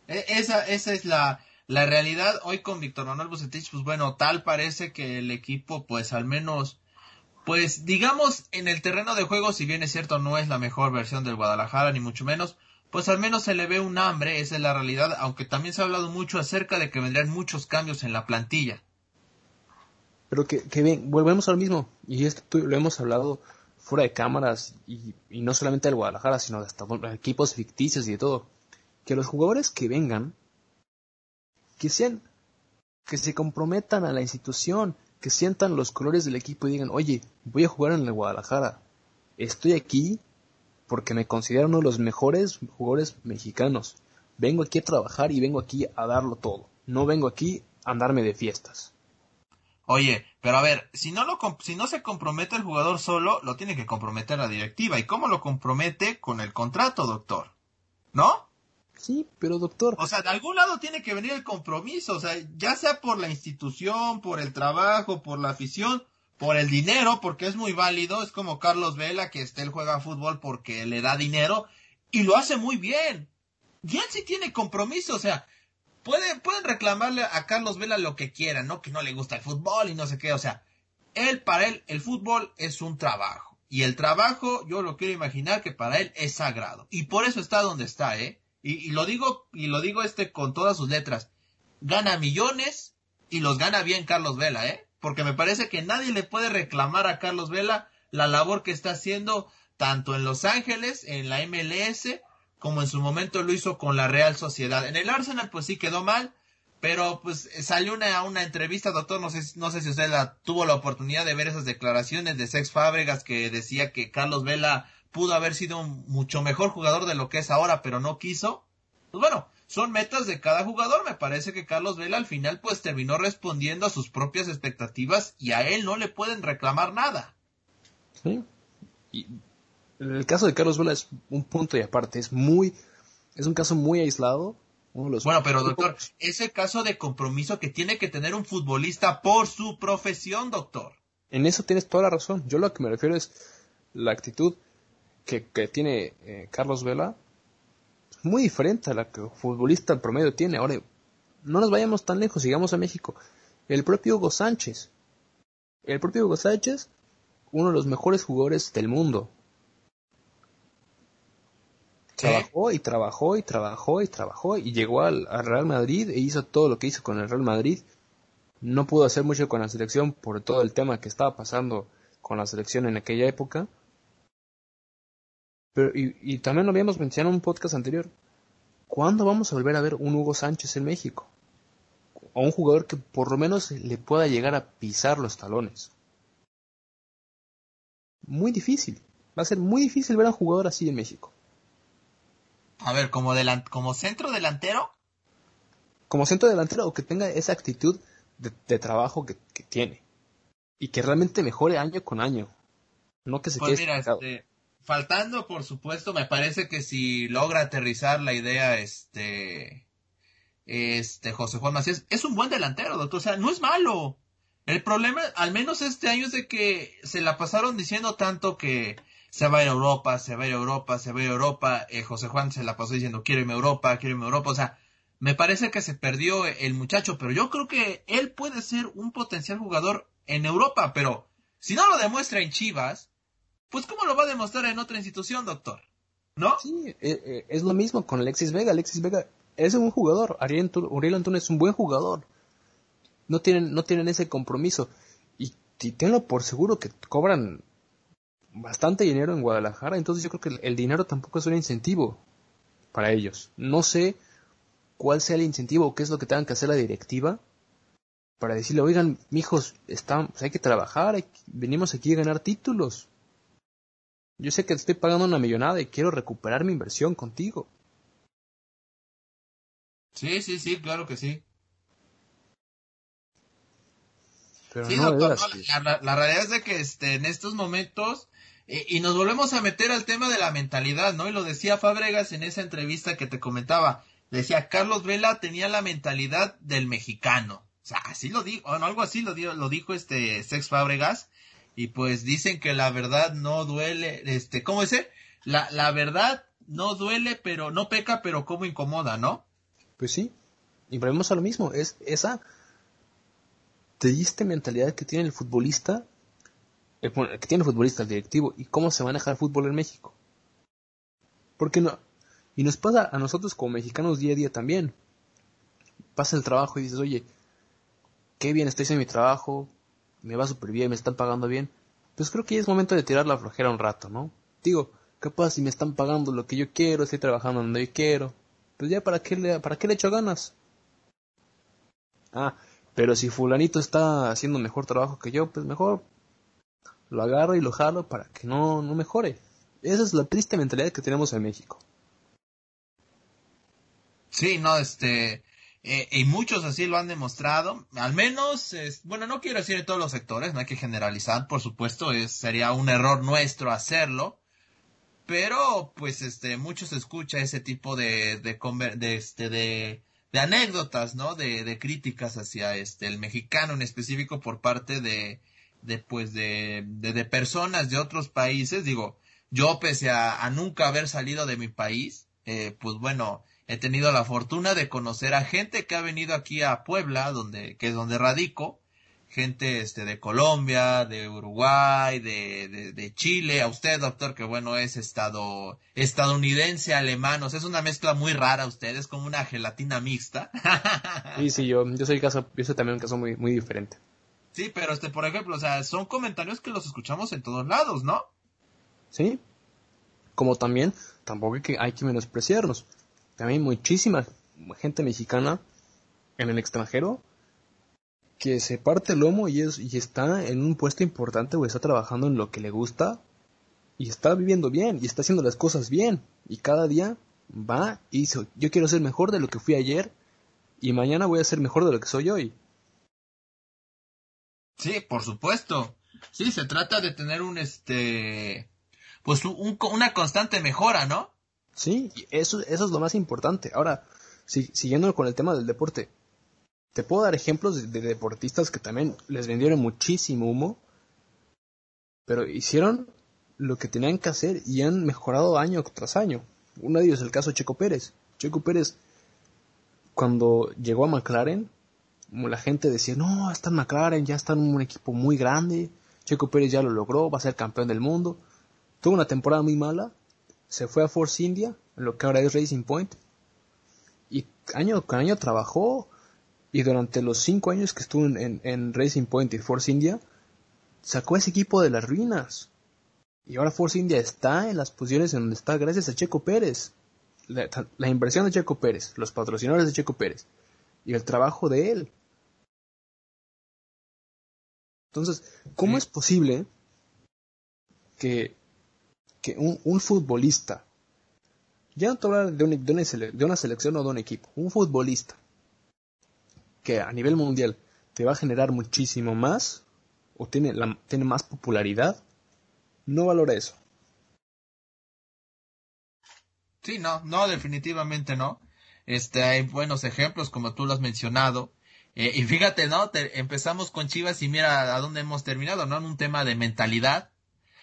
e, esa, esa es la, la realidad. Hoy con Víctor Manuel Bucetich, pues bueno, tal parece que el equipo, pues al menos, pues digamos, en el terreno de juego, si bien es cierto, no es la mejor versión del Guadalajara, ni mucho menos, pues al menos se le ve un hambre, esa es la realidad, aunque también se ha hablado mucho acerca de que vendrían muchos cambios en la plantilla. Pero que, bien, volvemos a lo mismo, y esto lo hemos hablado fuera de cámaras y, no solamente del Guadalajara, sino de hasta equipos ficticios y de todo, que los jugadores que vengan, que sean, que se comprometan a la institución, que sientan los colores del equipo y digan, oye, voy a jugar en el Guadalajara, estoy aquí porque me considero uno de los mejores jugadores mexicanos, vengo aquí a trabajar y vengo aquí a darlo todo, no vengo aquí a andarme de fiestas. Oye, pero a ver, si no, lo, si no se compromete el jugador solo, lo tiene que comprometer la directiva. ¿Y cómo lo compromete? Con el contrato, doctor. ¿No? Sí, pero doctor. O sea, de algún lado tiene que venir el compromiso. O sea, ya sea por la institución, por el trabajo, por la afición, por el dinero, porque es muy válido. Es como Carlos Vela, que este, él juega fútbol porque le da dinero y lo hace muy bien. Y él sí tiene compromiso. O sea, pueden, pueden reclamarle a Carlos Vela lo que quieran, ¿no? Que no le gusta el fútbol y no sé qué. O sea, él, para él, el fútbol es un trabajo. Y el trabajo, yo lo quiero imaginar que para él es sagrado. Y por eso está donde está, ¿eh? Y, lo digo, y lo digo este con todas sus letras. Gana millones y los gana bien Carlos Vela, ¿eh? Porque me parece que nadie le puede reclamar a Carlos Vela la labor que está haciendo tanto en Los Ángeles, en la MLS, como en su momento lo hizo con la Real Sociedad. En el Arsenal pues sí quedó mal, pero pues salió una, una entrevista, doctor, no sé, no sé si usted tuvo la oportunidad de ver esas declaraciones de Sex Fábregas que decía que Carlos Vela pudo haber sido un mucho mejor jugador de lo que es ahora, pero no quiso. Pues bueno, son metas de cada jugador. Me parece que Carlos Vela al final pues terminó respondiendo a sus propias expectativas y a él no le pueden reclamar nada. Sí. Y el caso de Carlos Vela es un punto y aparte. Es muy, es un caso muy aislado. bueno, pero doctor, ese caso de compromiso que tiene que tener un futbolista por su profesión, doctor. En eso tienes toda la razón. Yo lo que me refiero es la actitud que, tiene eh, Carlos Vela muy diferente a la que el futbolista promedio tiene. Ahora, no nos vayamos tan lejos, sigamos a México. El propio Hugo Sánchez. El propio Hugo Sánchez, uno de los mejores jugadores del mundo. Trabajó y trabajó y trabajó y trabajó y llegó al, al, Real Madrid e hizo todo lo que hizo con el Real Madrid. No pudo hacer mucho con la selección por todo el tema que estaba pasando con la selección en aquella época y, también lo habíamos mencionado en un podcast anterior. ¿Cuándo vamos a volver a ver un Hugo Sánchez en México? O un jugador que por lo menos le pueda llegar a pisar los talones. Muy difícil. Va a ser muy difícil ver a un jugador así en México. A ver, como, como centro delantero. Como centro delantero o que tenga esa actitud de, trabajo que, tiene. Y que realmente mejore año con año. No que se pues quede faltando, por supuesto, me parece que si logra aterrizar la idea, este, este, José Juan Macías, es un buen delantero, doctor, o sea, no es malo. El problema, al menos este año, es de que se la pasaron diciendo tanto que se va a ir a Europa, se va a ir a Europa, se va a ir a Europa, eh, José Juan se la pasó diciendo quiero irme a Europa, quiero irme a Europa, o sea, me parece que se perdió el muchacho, pero yo creo que él puede ser un potencial jugador en Europa, pero si no lo demuestra en Chivas, pues ¿cómo lo va a demostrar en otra institución, doctor? ¿No? Sí, eh, eh, es lo mismo con Alexis Vega. Alexis Vega es un buen Ariel, Uriel es un buen jugador. No tienen, no tienen ese compromiso. Y, tenlo por seguro que cobran bastante dinero en Guadalajara. Entonces yo creo que el, dinero tampoco es un incentivo para ellos. No sé cuál sea el incentivo o qué es lo que tengan que hacer la directiva para decirle, oigan, mijos, está, pues hay que trabajar, venimos aquí a ganar títulos. Yo sé que te estoy pagando una millonada y quiero recuperar mi inversión contigo. Sí, sí, sí, claro que sí. Pero no doctor, la, realidad es de que este, en estos momentos, eh, y nos volvemos a meter al tema de la mentalidad, ¿no? Y lo decía Fábregas en esa entrevista que te comentaba. Decía, Carlos Vela tenía la mentalidad del mexicano. O sea, así lo dijo, o no, algo así lo, lo dijo este Sex Fábregas y pues dicen que la verdad no duele, este, ¿cómo dice? La, la verdad no duele, pero no peca, pero como incomoda, ¿no? Pues sí, y volvemos a lo mismo, es esa triste mentalidad que tiene el futbolista, que tiene el futbolista, el directivo, y cómo se maneja el fútbol en México. Porque no, y nos pasa a nosotros como mexicanos día a día también. Pasa el trabajo y dices, oye, qué bien estoy en mi trabajo, me va súper bien, me están pagando bien, pues creo que ya es momento de tirar la flojera un rato, ¿no? Digo, ¿qué pasa si me están pagando lo que yo quiero, estoy trabajando donde yo quiero? Pues ya, ¿para qué le, para qué le echo ganas? Ah, pero si fulanito está haciendo mejor trabajo que yo, pues mejor lo agarro y lo jalo para que no, no mejore. Esa es la triste mentalidad que tenemos en México. Sí, no, este, eh, y muchos así lo han demostrado. Al menos, bueno, no quiero decir en todos los sectores, no hay que generalizar, por supuesto, es, sería un error nuestro hacerlo. Pero, pues, este, muchos escucha ese tipo este, de, de anécdotas, ¿no? De, de críticas hacia este, el mexicano en específico por parte de, de pues, de, de, personas de otros países. Digo, yo pese a, a nunca haber salido de mi país, eh, pues bueno, he tenido la fortuna de conocer a gente que ha venido aquí a Puebla, donde, que es donde radico, gente este de Colombia, de Uruguay, de, de, Chile, a usted doctor que bueno es estado estadounidense, alemán, o sea, es una mezcla muy rara usted, es como una gelatina mixta. [LAUGHS] sí, sí, yo, yo soy caso, yo soy también un caso muy, muy diferente. Sí, pero este, por ejemplo, o sea, son comentarios que los escuchamos en todos lados, ¿no? Sí. Como también, tampoco hay que, hay que menospreciarnos. También muchísima gente mexicana en el extranjero que se parte el lomo y, es, y está en un puesto importante o está trabajando en lo que le gusta y está viviendo bien y está haciendo las cosas bien y cada día va y dice yo quiero ser mejor de lo que fui ayer y mañana voy a ser mejor de lo que soy hoy. Sí, por supuesto. Sí, se trata de tener un este pues un, una constante mejora, ¿no? Sí, eso, eso es lo más importante. Ahora, si, siguiendo con el tema del deporte, te puedo dar ejemplos de, deportistas que también les vendieron muchísimo humo, pero hicieron lo que tenían que hacer y han mejorado año tras año. Uno de ellos es el caso de Checo Pérez. Checo Pérez, cuando llegó a McLaren, la gente decía, no, está en McLaren, ya está en un equipo muy grande, Checo Pérez ya lo logró, va a ser campeón del mundo. Tuvo una temporada muy mala, se fue a Force India, en lo que ahora es Racing Point, y año con año trabajó, y durante los cinco años que estuvo en, Racing Point y Force India, sacó ese equipo de las ruinas. Y ahora Force India está en las posiciones en donde está gracias a Checo Pérez. La, inversión de Checo Pérez, los patrocinadores de Checo Pérez y el trabajo de él. Entonces, ¿cómo es posible que, un, futbolista, ya no te hablar de, de una selección o de un equipo, un futbolista que a nivel mundial te va a generar muchísimo más o tiene, la, tiene más popularidad, no valora eso. Sí, no, no, definitivamente no. Este, hay buenos ejemplos, como tú lo has mencionado. Eh, y fíjate, ¿no? empezamos con Chivas y mira a dónde hemos terminado, ¿no? En un tema de mentalidad.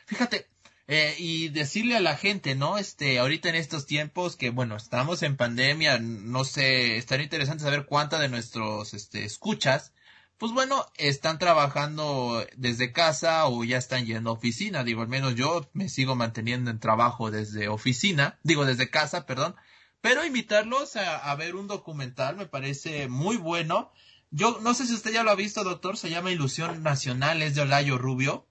Fíjate, eh, y decirle a la gente, ¿no? Este, ahorita en estos tiempos que, bueno, estamos en pandemia, no sé, estaría interesante saber cuánta de nuestros, este, escuchas, pues bueno, están trabajando desde casa o ya están yendo a oficina. Digo, al menos yo me sigo manteniendo en trabajo desde oficina, digo, desde casa, perdón. Pero invitarlos a, a ver un documental me parece muy bueno. Yo no sé si usted ya lo ha visto, doctor, se llama Ilusión Nacional, es de Olayo Rubio.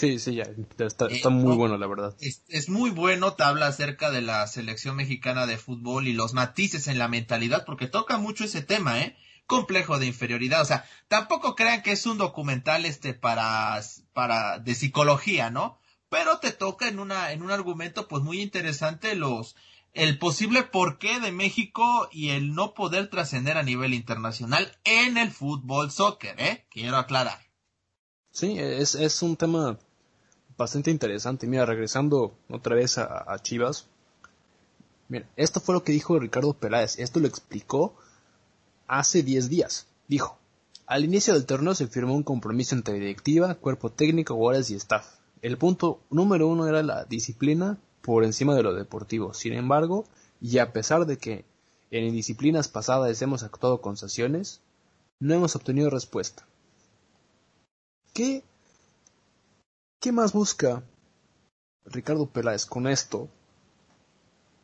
Sí, sí, ya, está, está eh, muy bueno, la verdad. Es, muy bueno, te habla acerca de la selección mexicana de fútbol y los matices en la mentalidad, porque toca mucho ese tema, ¿eh? Complejo de inferioridad, o sea, tampoco crean que es un documental este para, para, de psicología, ¿no? Pero te toca en una, en un argumento pues muy interesante los, el posible porqué de México y el no poder trascender a nivel internacional en el fútbol soccer, ¿eh? Quiero aclarar. Sí, es, es un tema bastante interesante. Mira, regresando otra vez a, Chivas. Mira, esto fue lo que dijo Ricardo Peláez. Esto lo explicó hace 10 días. Dijo, al inicio del torneo se firmó un compromiso entre directiva, cuerpo técnico, jugadores y staff. El punto número uno era la disciplina por encima de lo deportivo. Sin embargo, y a pesar de que en disciplinas pasadas hemos actuado con sanciones, no hemos obtenido respuesta. ¿Qué, qué más busca Ricardo Peláez con esto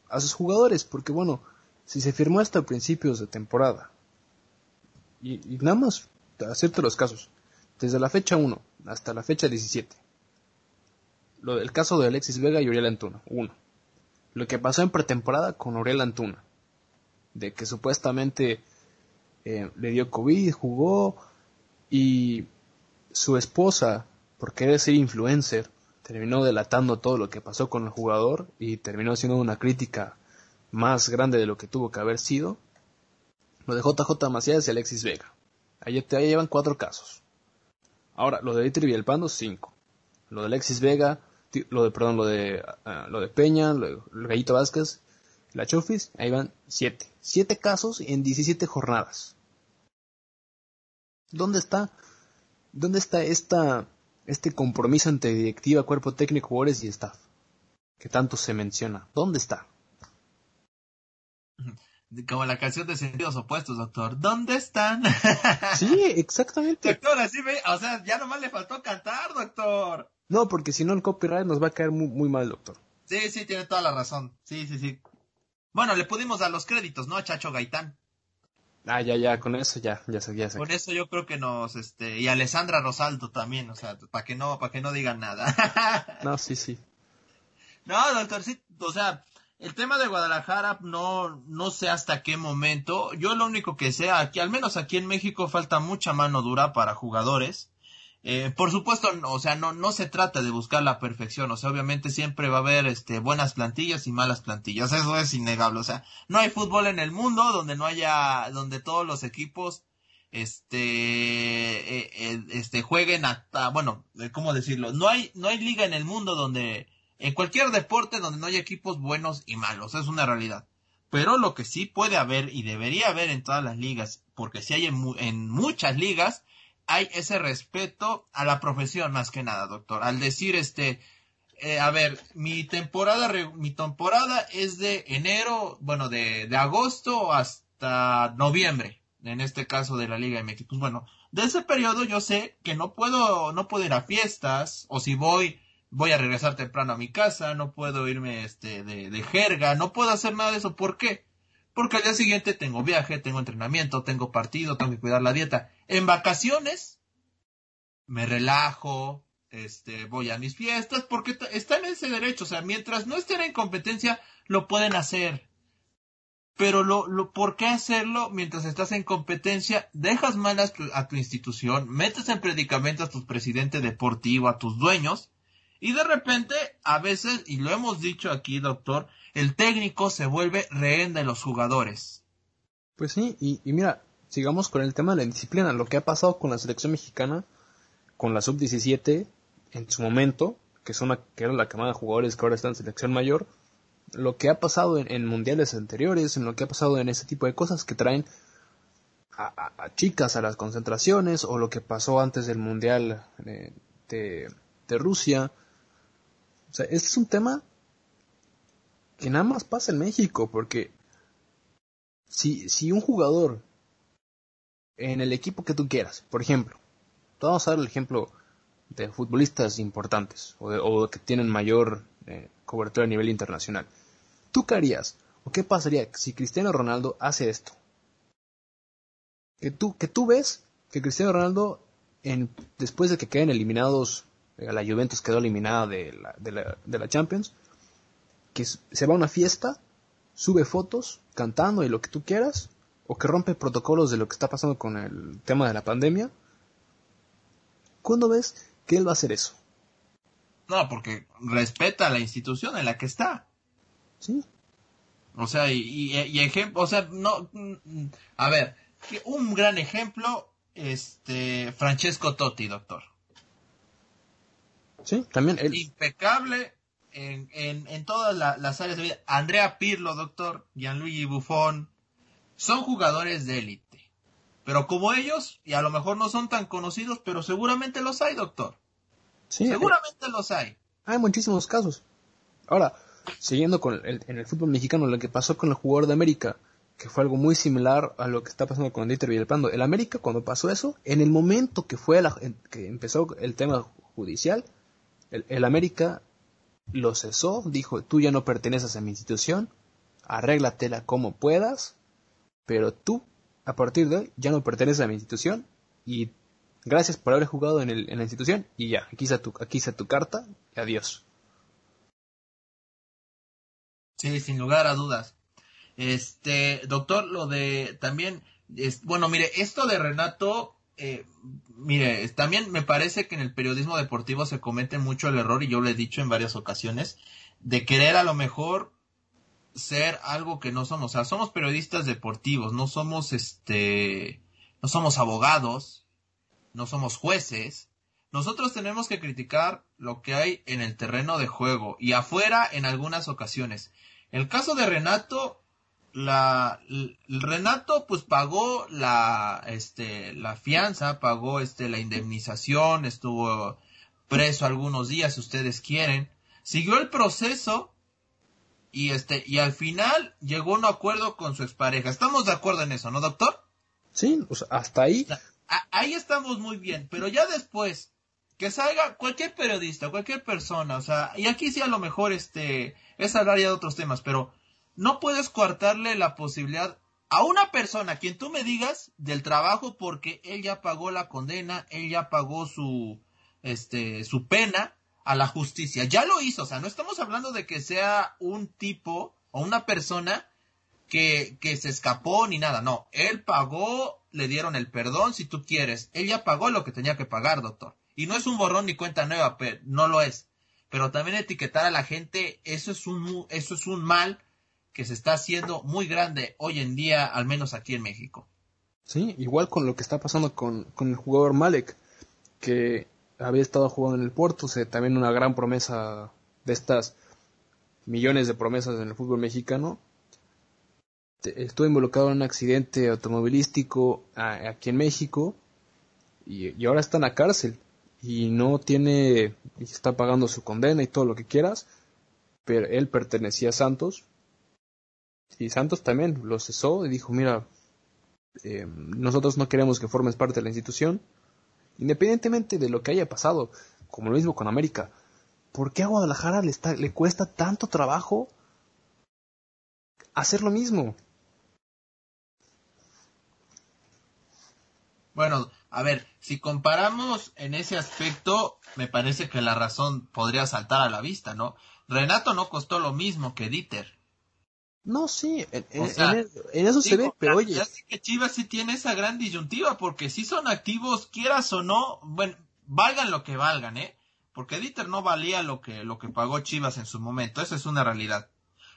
a sus jugadores? Porque bueno, si se firmó hasta principios de temporada, y, nada más hacerte los casos, desde la fecha 1 hasta la fecha 17, lo del caso de Alexis Vega y Uriel Antuna, uno. Lo que pasó en pretemporada con Uriel Antuna, de que supuestamente eh, le dio COVID, jugó y su esposa, por querer ser influencer, terminó delatando todo lo que pasó con el jugador y terminó siendo una crítica más grande de lo que tuvo que haber sido. Lo de JJ Macías y Alexis Vega. Ahí te llevan cuatro casos. Ahora, lo de Dieter Villalpando, cinco. Lo de Alexis Vega, lo de, perdón, lo de, ah, lo de Peña, lo de Gallito Vázquez, la Chofis, ahí van siete. Siete casos en 17 jornadas. ¿Dónde está ¿Dónde está esta, este compromiso entre directiva, cuerpo técnico, jugadores y staff? Que tanto se menciona. ¿Dónde está? Como la canción de sentidos opuestos, doctor. ¿Dónde están? [LAUGHS] Sí, exactamente. Doctor, así ve, o sea, ya nomás le faltó cantar, doctor. No, porque si no el copyright nos va a caer muy, muy mal, doctor. Sí, sí, tiene toda la razón. Sí, sí, sí. Bueno, le pudimos dar los créditos, ¿no? A Chacho Gaitán. Ah, ya, ya, con eso ya, ya sé, ya sé. Con eso yo creo que nos, este, y Alessandra Rosaldo también, o sea, para que no, para que no digan nada. [LAUGHS] no, sí, sí. No, doctor, sí, o sea, el tema de Guadalajara no, no sé hasta qué momento. Yo lo único que sé, aquí, al menos aquí en México, falta mucha mano dura para jugadores. Eh, por supuesto, o sea, no, no se trata de buscar la perfección, o sea, obviamente siempre va a haber este, buenas plantillas y malas plantillas, eso es innegable, o sea, no hay fútbol en el mundo donde no haya, donde todos los equipos, este, eh, eh, este, jueguen hasta, bueno, ¿cómo decirlo? No hay, no hay liga en el mundo donde, en cualquier deporte donde no haya equipos buenos y malos, es una realidad. Pero lo que sí puede haber y debería haber en todas las ligas, porque si hay en muchas ligas, hay ese respeto a la profesión más que nada, doctor. Al decir este, eh, a ver, mi temporada, mi temporada es de enero, bueno, de, de agosto hasta noviembre, en este caso de la Liga MX. Pues bueno, de ese periodo yo sé que no puedo, no puedo ir a fiestas, o si voy, voy a regresar temprano a mi casa, no puedo irme este, de, de jerga, no puedo hacer nada de eso. ¿Por qué? Porque al día siguiente tengo viaje, tengo entrenamiento, tengo partido, tengo que cuidar la dieta. En vacaciones me relajo, este, voy a mis fiestas, porque están en ese derecho. O sea, mientras no estén en competencia, lo pueden hacer. Pero lo, lo, ¿por qué hacerlo mientras estás en competencia? Dejas mal a tu, a tu institución, metes en predicamento a tu presidente deportivo, a tus dueños, y de repente, a veces, y lo hemos dicho aquí, doctor, el técnico se vuelve rehén de los jugadores. Pues sí, y, mira, sigamos con el tema de la disciplina. Lo que ha pasado con la selección mexicana, con la sub-17, en su momento, que, son que era la camada de jugadores que ahora están en selección mayor, lo que ha pasado en, mundiales anteriores, en lo que ha pasado en ese tipo de cosas que traen a, chicas a las concentraciones, o lo que pasó antes del mundial de, de Rusia. O sea, este es un tema que nada más pasa en México, porque si, si un jugador en el equipo que tú quieras, por ejemplo, vamos a dar el ejemplo de futbolistas importantes o, que tienen mayor eh, cobertura a nivel internacional. ¿Tú qué harías? ¿O qué pasaría si Cristiano Ronaldo hace esto? Que tú, que tú ves que Cristiano Ronaldo, en, después de que queden eliminados, la Juventus quedó eliminada de la, de la, de la Champions, que se va a una fiesta, sube fotos cantando y lo que tú quieras, o que rompe protocolos de lo que está pasando con el tema de la pandemia, ¿cuándo ves que él va a hacer eso? No, porque respeta la institución en la que está. Sí. O sea, y, y, ejemplo, o sea, no, a ver, un gran ejemplo, este, Francesco Totti, doctor. Sí, también él. Impecable, en, en, en todas las áreas de vida. Andrea Pirlo, doctor, Gianluigi Buffon, son jugadores de élite. Pero como ellos, y a lo mejor no son tan conocidos, pero seguramente los hay, doctor. Sí, seguramente los hay. Hay muchísimos casos. Ahora, siguiendo con el, en el fútbol mexicano, lo que pasó con el jugador de América, que fue algo muy similar a lo que está pasando con Dieter Villalpando. El América, cuando pasó eso, en el momento que fue que empezó el tema judicial, el, América lo cesó, dijo, tú ya no perteneces a mi institución, arréglatela como puedas, pero tú, a partir de hoy, ya no perteneces a mi institución y gracias por haber jugado en, el, en la institución y ya, aquí está tu, aquí está tu carta y adiós. Sí, sin lugar a dudas. Este, doctor, lo de también, es, bueno, mire, esto de Renato eh, mire, también me parece que en el periodismo deportivo se comete mucho el error, y yo lo he dicho en varias ocasiones, de querer a lo mejor ser algo que no somos. O sea, somos periodistas deportivos, no somos este, no somos abogados, no somos jueces. Nosotros tenemos que criticar lo que hay en el terreno de juego y afuera en algunas ocasiones. El caso de Renato la Renato pues pagó la este la fianza, pagó este la indemnización, estuvo preso algunos días si ustedes quieren, siguió el proceso y este y al final llegó a un acuerdo con su expareja. Estamos de acuerdo en eso, ¿no, doctor? Sí, pues hasta ahí. ahí estamos muy bien, pero ya después que salga cualquier periodista, cualquier persona, o sea, y aquí sí a lo mejor este es hablar ya de otros temas, pero no puedes coartarle la posibilidad a una persona, quien tú me digas, del trabajo porque él ya pagó la condena, él ya pagó su, este, su pena, a la justicia. Ya lo hizo, o sea, no estamos hablando de que sea un tipo o una persona que, que se escapó ni nada, no. Él pagó, le dieron el perdón si tú quieres. Él ya pagó lo que tenía que pagar, doctor. Y no es un borrón ni cuenta nueva, pero no lo es. Pero también etiquetar a la gente, eso es un, eso es un mal que se está haciendo muy grande hoy en día, al menos aquí en México. Sí, igual con lo que está pasando con, con el jugador Malek, que había estado jugando en el Porto, también una gran promesa de estas millones de promesas en el fútbol mexicano. Estuvo involucrado en un accidente automovilístico aquí en México y, ahora está en la cárcel y no tiene, y está pagando su condena y todo lo que quieras, pero él pertenecía a Santos y Santos también lo cesó y dijo, mira, eh, nosotros no queremos que formes parte de la institución, Independientemente de lo que haya pasado, como lo mismo con América, ¿por qué a Guadalajara le, está, le cuesta tanto trabajo hacer lo mismo? Bueno, a ver, si comparamos en ese aspecto, me parece que la razón podría saltar a la vista, ¿no? Renato no costó lo mismo que Dieter. No, sí, en, eso se ve, pero oye. Ya sé que Chivas sí tiene esa gran disyuntiva, porque si son activos, quieras o no, bueno, valgan lo que valgan, ¿eh? Porque Dieter no valía lo que, lo que pagó Chivas en su momento, esa es una realidad.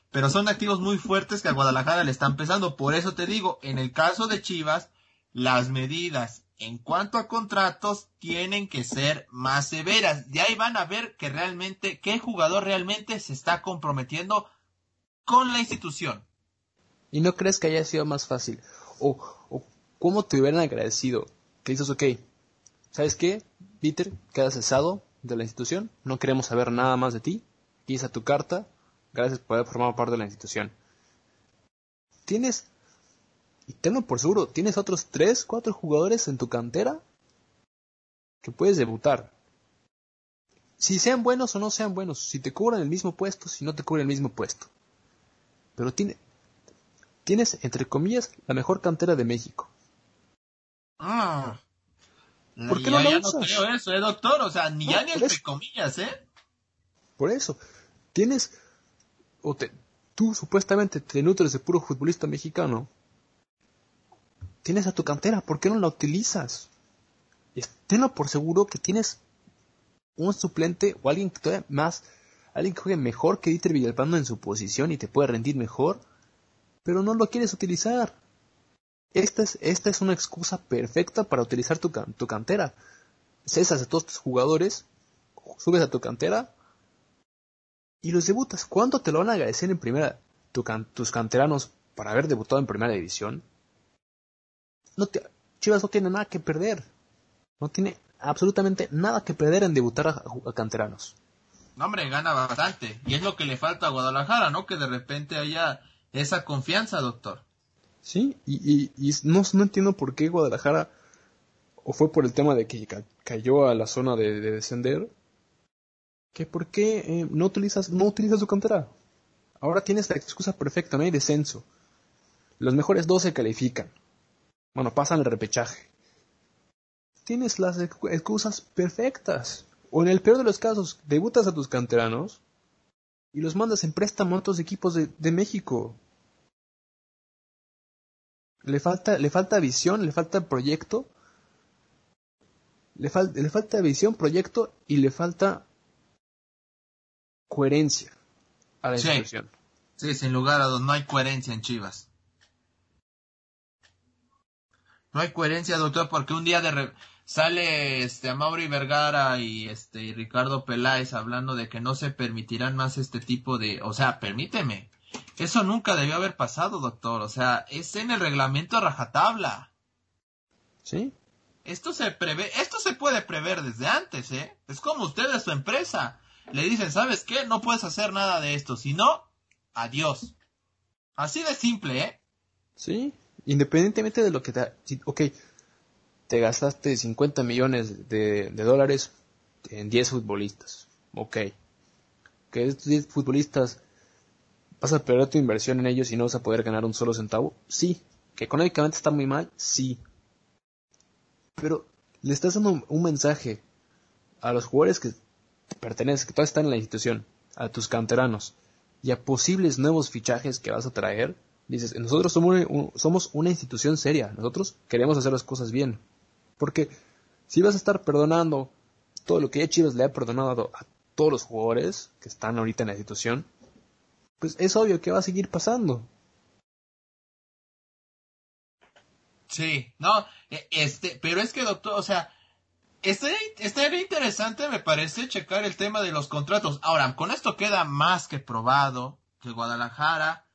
Pero son activos muy fuertes que a Guadalajara le están pesando, por eso te digo, en el caso de Chivas, las medidas en cuanto a contratos tienen que ser más severas. De ahí van a ver que realmente, qué jugador realmente se está comprometiendo con la institución. ¿Y no crees que haya sido más fácil? ¿O, cómo te hubieran agradecido? Que dices, ok, ¿sabes qué? Peter, quedas cesado de la institución, no queremos saber nada más de ti, aquí tu carta, gracias por haber formado parte de la institución. Tienes, y tenlo por seguro, tienes otros 3, 4 jugadores en tu cantera que puedes debutar. Si sean buenos o no sean buenos, si te cubran el mismo puesto, si no te cubren el mismo puesto pero tiene, tienes, entre comillas, la mejor cantera de México. Ah. ¿Por qué no lo usas? no creo eso, ¿eh, doctor? O sea, ni ya ni entre comillas, ¿eh? Por eso. Tienes, o te, tú supuestamente te nutres de puro futbolista mexicano. Tienes a tu cantera, ¿por qué no la utilizas? Tenlo por seguro que tienes un suplente o alguien que todavía más alguien que juegue mejor que Dieter Villalpando en su posición y te puede rendir mejor, pero no lo quieres utilizar. Esta es, esta es una excusa perfecta para utilizar tu, tu cantera. Cesas a todos tus jugadores, subes a tu cantera y los debutas. ¿Cuánto te lo van a agradecer en primera tus canteranos para haber debutado en primera división? No te, Chivas no tiene nada que perder. No tiene absolutamente nada que perder en debutar a canteranos. No, hombre, gana bastante. Y es lo que le falta a Guadalajara, ¿no? Que de repente haya esa confianza, doctor. Sí, y, y, no, no, entiendo por qué Guadalajara, o fue por el tema de que cayó a la zona de, descender, que por qué eh, no utilizas no utilizas su cantera. Ahora tienes la excusa perfecta, no hay descenso. Los mejores dos se califican. Bueno, pasan el repechaje. Tienes las excusas perfectas. O en el peor de los casos, debutas a tus canteranos y los mandas en préstamo a otros equipos de, México. Le falta, le falta visión, le falta proyecto. Le, le falta visión, proyecto y le falta coherencia a la institución. Sí, sin lugar a donde no hay coherencia en Chivas. No hay coherencia, doctor, porque un día de, sale este Mauri Vergara y este y Ricardo Peláez hablando de que no se permitirán más este tipo de, o sea, permíteme. Eso nunca debió haber pasado, doctor. O sea, es en el reglamento rajatabla. ¿Sí? Esto se prevé, esto se puede prever desde antes, ¿eh? Es como usted es su empresa. Le dicen, ¿sabes qué? No puedes hacer nada de esto. Si no, adiós. Así de simple, ¿eh? Sí, independientemente de lo que te... Ok, te gastaste 50 millones de, dólares en 10 futbolistas. Ok. Que estos 10 futbolistas vas a perder tu inversión en ellos y no vas a poder ganar un solo centavo. Sí. Que económicamente está muy mal. Sí. Pero le estás dando un mensaje a los jugadores que perteneces, que todavía están en la institución, a tus canteranos y a posibles nuevos fichajes que vas a traer, dices, nosotros somos una, somos una institución seria, nosotros queremos hacer las cosas bien. Porque si vas a estar perdonando todo lo que ya Chivas le ha perdonado a todos los jugadores que están ahorita en la institución, pues es obvio que va a seguir pasando. Sí, no, e, este, pero es que doctor, o sea, estaría, interesante, me parece, checar el tema de los contratos. Ahora, con esto queda más que probado que Guadalajara,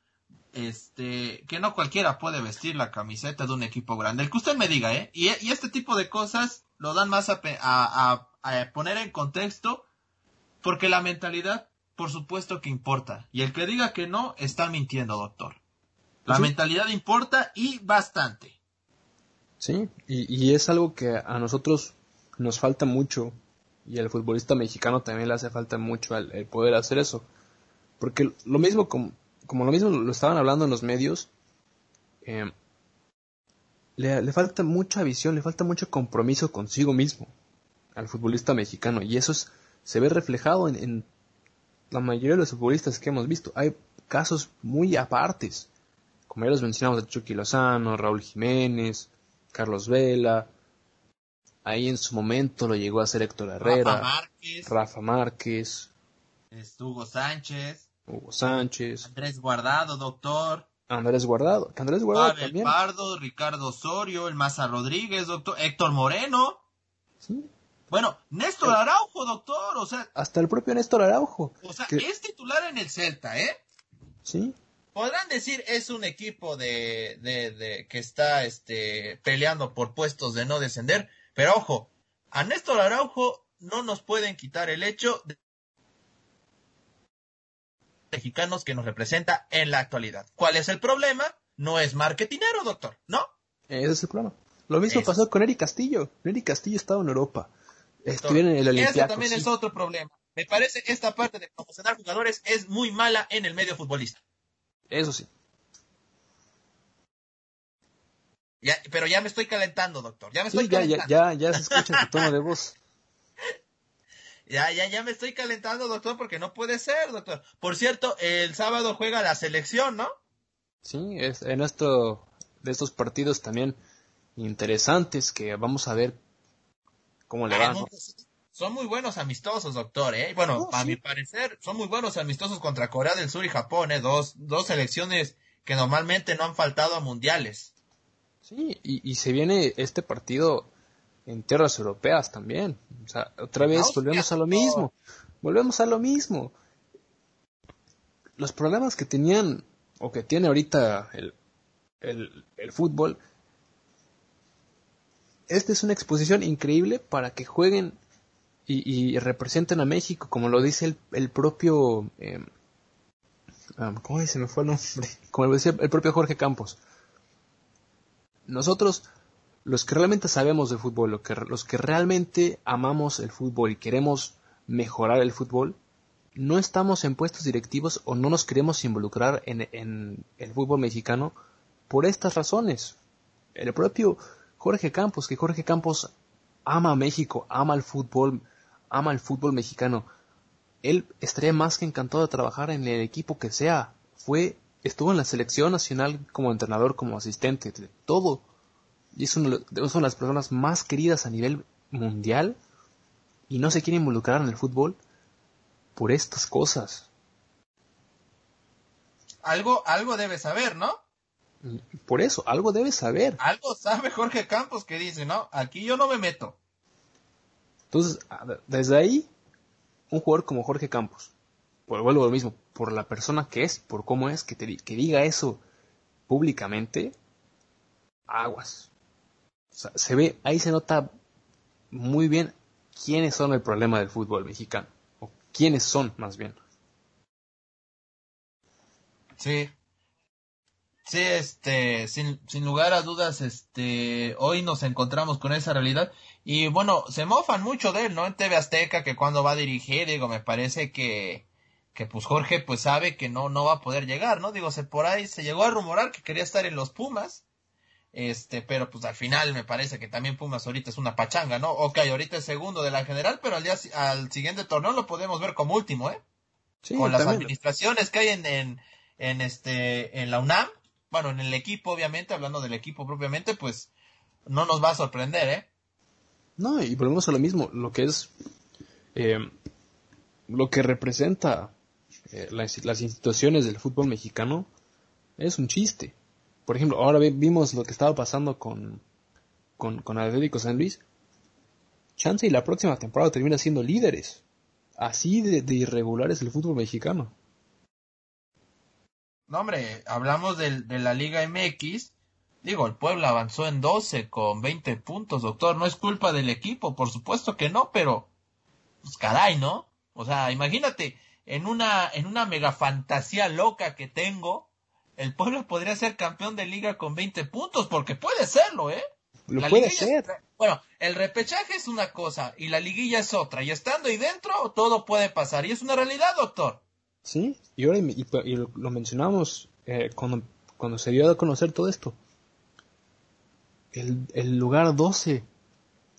este, que no cualquiera puede vestir la camiseta de un equipo grande. El que usted me diga, ¿eh? Y, este tipo de cosas lo dan más a, a, a poner en contexto, porque la mentalidad, por supuesto que importa. Y el que diga que no, está mintiendo, doctor. La mentalidad importa y bastante. Sí, y, es algo que a nosotros nos falta mucho y al futbolista mexicano también le hace falta mucho el, poder hacer eso. Porque lo mismo, como, como, lo mismo lo estaban hablando en los medios, eh, le, falta mucha visión, le falta mucho compromiso consigo mismo al futbolista mexicano. Y eso se ve reflejado en, en, la mayoría de los futbolistas que hemos visto. Hay casos muy apartes, como ya los mencionamos Chucky Lozano, Raúl Jiménez, Carlos Vela. Ahí en su momento lo llegó a hacer Héctor Herrera. Rafa Márquez. Rafa Márquez. Hugo Sánchez. Hugo Sánchez. Andrés Guardado, doctor. Andrés Guardado. Andrés Guardado Pavel también. Pardo, Ricardo Osorio, el Maza Rodríguez, doctor. Héctor Moreno. Sí. Bueno, Néstor Araujo, doctor, o sea. Hasta el propio Néstor Araujo. O sea, es titular en el Celta, ¿eh? Sí podrán decir es un equipo de, de, que está este, peleando por puestos de no descender, pero ojo, a Néstor Araujo no nos pueden quitar el hecho de mexicanos que nos representa en la actualidad. ¿Cuál es el problema? No es marketinero, doctor, ¿no? Ese es el problema. Lo mismo pasó con Eric Castillo. Eric Castillo estaba en Europa. Estuvieron en el Olympiacos. Ese también es otro problema. Me parece que esta parte de promocionar jugadores es muy mala en el medio futbolista. Eso sí. Ya, pero ya me estoy calentando, doctor. Ya me estoy ya, calentando. Ya, ya, ya se escucha tu tono de voz. [LAUGHS] Ya, ya, ya me estoy calentando, doctor, porque no puede ser, doctor. Por cierto, el sábado juega la selección, ¿no? Sí, es en esto, de estos partidos también interesantes que vamos a ver cómo le van. Son muy buenos amistosos, doctor, ¿eh? Bueno, a mi parecer, son muy buenos amistosos contra Corea del Sur y Japón, ¿eh? Dos, dos selecciones que normalmente no han faltado a mundiales. Sí, y, se viene este partido en tierras europeas también. O sea, otra vez volvemos a lo mismo. Volvemos a lo mismo. Los problemas que tenían, o que tiene ahorita el, el, el fútbol, esta es una exposición increíble para que jueguen y, representan a México, como lo dice el, el propio... Eh, ¿Cómo dice? Me fue el nombre. [LAUGHS] Como lo decía el propio Jorge Campos. Nosotros, los que realmente sabemos de fútbol, los que, los que realmente amamos el fútbol y queremos mejorar el fútbol, no estamos en puestos directivos o no nos queremos involucrar en, en el fútbol mexicano por estas razones. El propio Jorge Campos, que Jorge Campos ama a México, ama el fútbol, ama el fútbol mexicano. Él estaría más que encantado de trabajar en el equipo que sea. Fue, estuvo en la selección nacional como entrenador, como asistente, de todo. Y es una de las personas más queridas a nivel mundial y no se quiere involucrar en el fútbol por estas cosas. Algo, algo debe saber, ¿no? Por eso, algo debe saber. Algo sabe Jorge Campos que dice, ¿no? Aquí yo no me meto. Entonces, desde ahí, un jugador como Jorge Campos, pues vuelvo a lo mismo, por la persona que es, por cómo es, que, te, que diga eso públicamente, aguas. Se ve, ahí se nota muy bien quiénes son el problema del fútbol mexicano, o quiénes son más bien. Sí, Sí, este, sin, sin lugar a dudas, este, hoy nos encontramos con esa realidad y bueno, se mofan mucho de él, ¿no? En TV Azteca, que cuando va a dirigir, digo, me parece que, que pues Jorge pues sabe que no, no va a poder llegar, ¿no? Digo, se por ahí se llegó a rumorar que quería estar en los Pumas, Este, pero pues al final me parece que también Pumas ahorita es una pachanga, ¿no? Ok, ahorita es segundo de la general, pero al día al siguiente torneo lo podemos ver como último, ¿eh? Sí, Con las administraciones que hay en, en, en este, en la UNAM, bueno, en el equipo, obviamente, hablando del equipo propiamente, pues no nos va a sorprender, ¿eh? No, y volvemos a lo mismo, lo que es, eh, lo que representa eh, las, las, instituciones del fútbol mexicano es un chiste. Por ejemplo, ahora vimos lo que estaba pasando con, con, con Atlético San Luis. Chance y la próxima temporada termina siendo líderes. Así de, de irregular es el fútbol mexicano. No, hombre, hablamos de, de la Liga MX. Digo, el pueblo avanzó en 12 con 20 puntos, doctor. No es culpa del equipo, por supuesto que no, pero pues caray, ¿no? O sea, imagínate, en una, en una mega fantasía loca que tengo, el pueblo podría ser campeón de liga con 20 puntos, porque puede serlo, ¿eh? Lo puede ser. bueno, el repechaje es una cosa y la liguilla es otra, y estando ahí dentro todo puede pasar, y es una realidad, doctor. Sí, y ahora y, lo mencionamos eh, cuando, cuando se dio a conocer todo esto. El, el lugar 12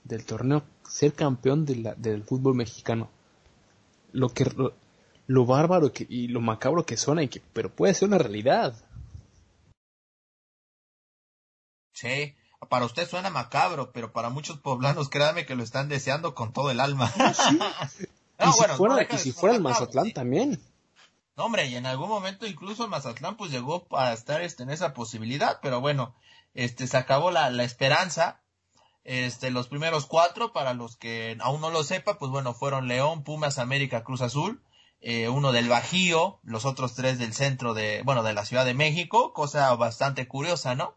del torneo, ser campeón de la, del fútbol mexicano. Lo que lo, bárbaro que, y lo macabro que suena, y que, pero puede ser una realidad. Sí, para usted suena macabro, pero para muchos poblanos, créanme que lo están deseando con todo el alma. [LAUGHS] y, si fuera, y si fuera el Mazatlán también. No, hombre, y en algún momento incluso Mazatlán pues llegó para estar este, en esa posibilidad, pero bueno, este se acabó la, la esperanza. Este, los primeros cuatro, para los que aún no lo sepa, pues bueno, fueron León, Pumas, América, Cruz Azul, eh, uno del Bajío, los otros tres del centro de, bueno, de la Ciudad de México, cosa bastante curiosa, ¿no?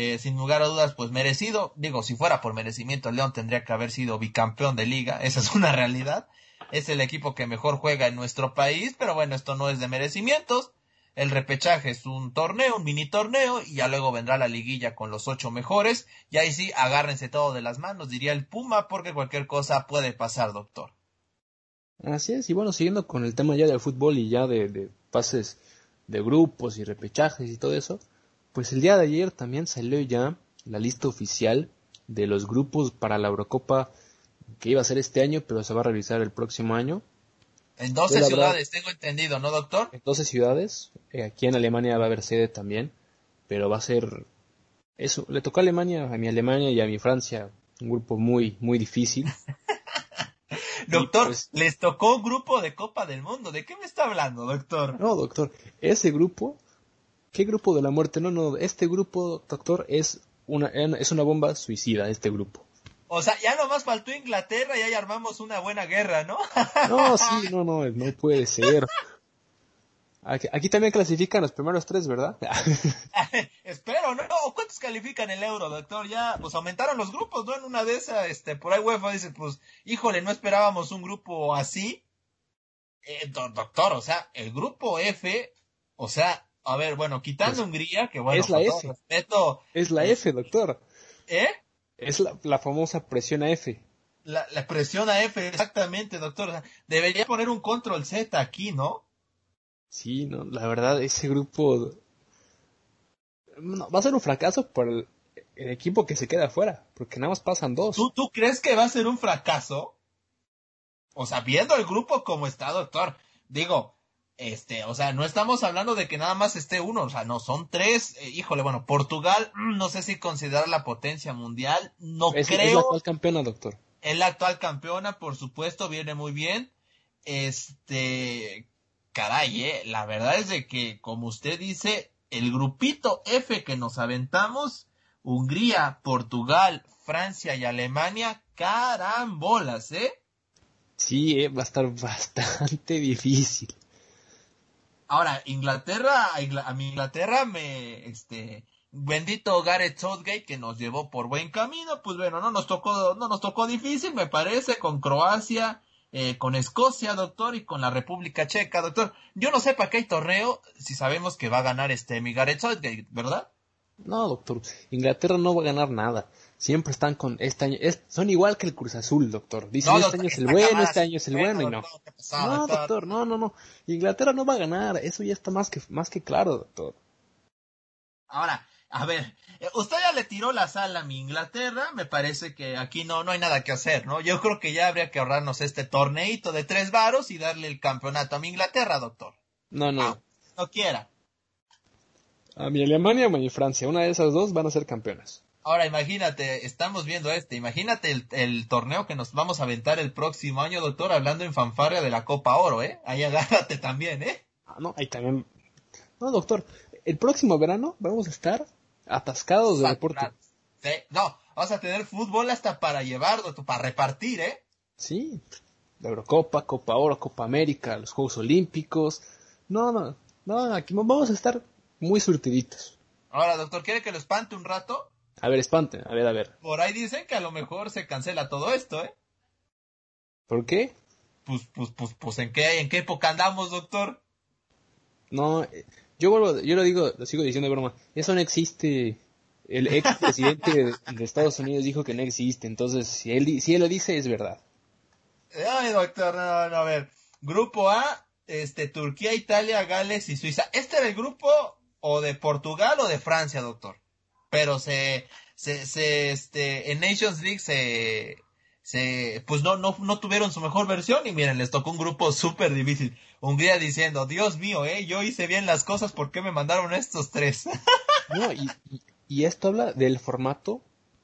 Eh, sin lugar a dudas, pues merecido. Digo, si fuera por merecimiento, León tendría que haber sido bicampeón de liga, [LAUGHS] esa es una realidad es el equipo que mejor juega en nuestro país, pero bueno, esto no es de merecimientos. El repechaje es un torneo, un mini torneo, y ya luego vendrá la liguilla con los ocho mejores, y ahí sí, agárrense todo de las manos, diría el Puma, porque cualquier cosa puede pasar, doctor. Así es, y bueno, siguiendo con el tema ya del fútbol y ya de, de pases de grupos y repechajes y todo eso, pues el día de ayer también salió ya la lista oficial de los grupos para la Eurocopa que iba a ser este año, pero se va a realizar el próximo año. En 12 ciudades, tengo entendido, ¿no, doctor? En 12 ciudades. Eh, aquí en Alemania va a haber sede también, pero va a ser eso. Le tocó a Alemania, a mi Alemania y a mi Francia, un grupo muy, muy difícil. [LAUGHS] doctor, pues, les tocó un grupo de Copa del Mundo. ¿De qué me está hablando, doctor? No, doctor, ese grupo, ¿qué grupo de la muerte? No, no, este grupo, doctor, es una, es una bomba suicida, este grupo. O sea, ya nomás faltó Inglaterra y ahí armamos una buena guerra, ¿no? no, sí, no, no, no puede ser. Aquí, también clasifican los primeros tres, ¿verdad? [LAUGHS] Espero, ¿no? ¿Cuántos califican el euro, doctor? Ya, pues aumentaron los grupos, ¿no? En una de esas, este, por ahí UEFA dice, pues, híjole, no esperábamos un grupo así. Eh, doctor, o sea, el grupo F, o sea, a ver, bueno, quitando pues, Hungría, que bueno, es la F. es la F, doctor. ¿Eh? Es la, famosa presión a F. La, presión a F, exactamente, doctor. debería poner un control Z aquí, ¿no? Sí, no, la verdad, ese grupo va a ser un fracaso por el, equipo que se queda afuera, porque nada más pasan dos. ¿Tú, ¿Tú crees que va a ser un fracaso? O sea, viendo el grupo como está, doctor, digo, este, o sea, no estamos hablando de que nada más esté uno, o sea, no, son tres. Eh, híjole, bueno, Portugal, mm, no sé si considerar la potencia mundial, no creo. Es la actual campeona, doctor. Es la actual campeona, por supuesto, viene muy bien. Este, caray, eh, la verdad es de que, como usted dice, el grupito F que nos aventamos, Hungría, Portugal, Francia y Alemania, carambolas, ¿eh? Sí, eh, va a estar bastante [LAUGHS] difícil. Ahora, Inglaterra, a mi Inglaterra me, este, bendito Gareth Southgate que nos llevó por buen camino, pues bueno, no nos tocó, no nos tocó difícil, me parece, con Croacia, eh, con Escocia, doctor, y con la República Checa, doctor. Yo no sé para qué hay torneo si sabemos que va a ganar este mi Gareth Southgate, ¿verdad? No, doctor, Inglaterra no va a ganar nada siempre están con este año, son igual que el Cruz Azul, doctor. Dicen este año es el bueno, este año es el bueno y no. No, doctor, no, no, no. Inglaterra no va a ganar, eso ya está más que, más que claro, doctor. Ahora, a ver, eh, usted ya le tiró la sal a mi Inglaterra, me parece que aquí no, no hay nada que hacer, ¿no? Yo creo que ya habría que ahorrarnos este torneito de tres varos y darle el campeonato a mi Inglaterra, doctor. No, no. Ah, no quiera. A mi Alemania o a mi Francia, una de esas dos van a ser campeonas. Ahora imagínate, estamos viendo este, imagínate el, el, torneo que nos vamos a aventar el próximo año, doctor, hablando en fanfarria de la Copa Oro, ¿eh? Ahí agárrate también, ¿eh? Ah, no, ahí también. No, doctor, el próximo verano vamos a estar atascados de deporte. Sí, no, vamos a tener fútbol hasta para llevar, doctor, para repartir, ¿eh? Sí, la Eurocopa, Copa Oro, Copa América, los Juegos Olímpicos. No, no, no, aquí vamos a estar muy surtiditos. Ahora, doctor, ¿quiere que lo espante un rato? A ver, espante, a ver, a ver. Por ahí dicen que a lo mejor se cancela todo esto, ¿eh? ¿Por qué? Pues, pues, pues, pues, ¿en qué, en qué época andamos, doctor? No, eh, yo vuelvo, yo lo digo, lo sigo diciendo de broma. Eso no existe. El ex presidente de, Estados Unidos dijo que no existe, entonces si él, si él lo dice es verdad. Ay, doctor, no, no, a ver. Grupo A, este, Turquía, Italia, Gales y Suiza. ¿Este era el grupo o de Portugal o de Francia, doctor? Pero se, se, se, este, en Nations League se, se, pues no, no, no tuvieron su mejor versión y miren, les tocó un grupo súper difícil. Hungría diciendo, Dios mío, eh, yo hice bien las cosas, ¿por qué me mandaron estos tres? [LAUGHS] no, y, y, esto habla del formato,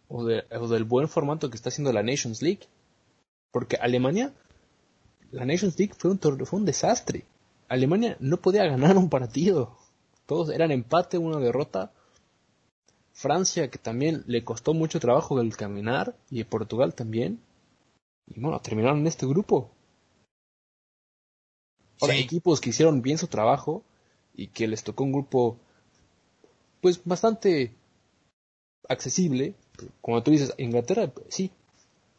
o, de, o del buen formato que está haciendo la Nations League. Porque Alemania, la Nations League fue un, fue un desastre. Alemania no podía ganar un partido. Todos eran empate, una derrota. Francia, que también le costó mucho trabajo el caminar, y Portugal también. Y bueno, terminaron en este grupo. Ahora, equipos que hicieron bien su trabajo y que les tocó un grupo, pues bastante accesible. Como tú dices, Inglaterra, sí,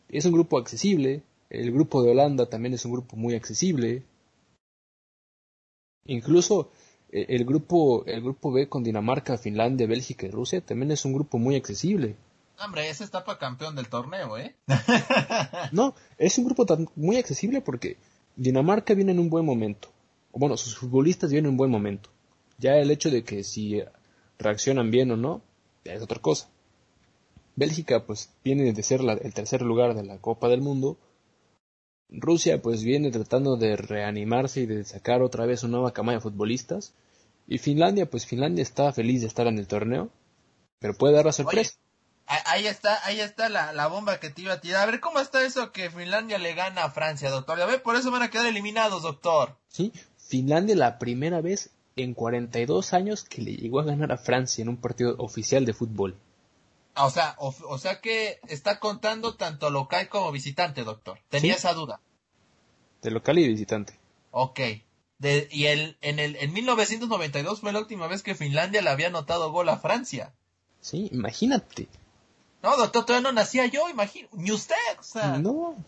es un grupo accesible. El grupo de Holanda también es un grupo muy accesible. Incluso el grupo, el grupo B con Dinamarca, Finlandia, Bélgica y Rusia también es un grupo muy accesible. Hombre, ese está para campeón del torneo, ¿eh? no, es un grupo muy accesible porque Dinamarca viene en un buen momento. Bueno, sus futbolistas vienen en un buen momento. Ya el hecho de que si reaccionan bien o no, es otra cosa. Bélgica, pues, viene de ser el tercer lugar de la Copa del Mundo Rusia pues viene tratando de reanimarse y de sacar otra vez una nueva cama de futbolistas. Y Finlandia, pues Finlandia está feliz de estar en el torneo, pero puede dar la sorpresa. ahí está, ahí está la, la, bomba que te iba a tirar. A ver, ¿cómo está eso que Finlandia le gana a Francia, doctor? A ver, por eso van a quedar eliminados, doctor. Sí, Finlandia la primera vez en 42 años que le llegó a ganar a Francia en un partido oficial de fútbol. Ah, o sea, o, sea que está contando tanto local como visitante, doctor. Tenía esa duda. De local y visitante. Ok. De, y el, en, el, en 1992 fue la última vez que Finlandia le había anotado gol a Francia. Sí, imagínate. No, doctor, todavía no nacía yo, imagino. Ni usted, o sea. No.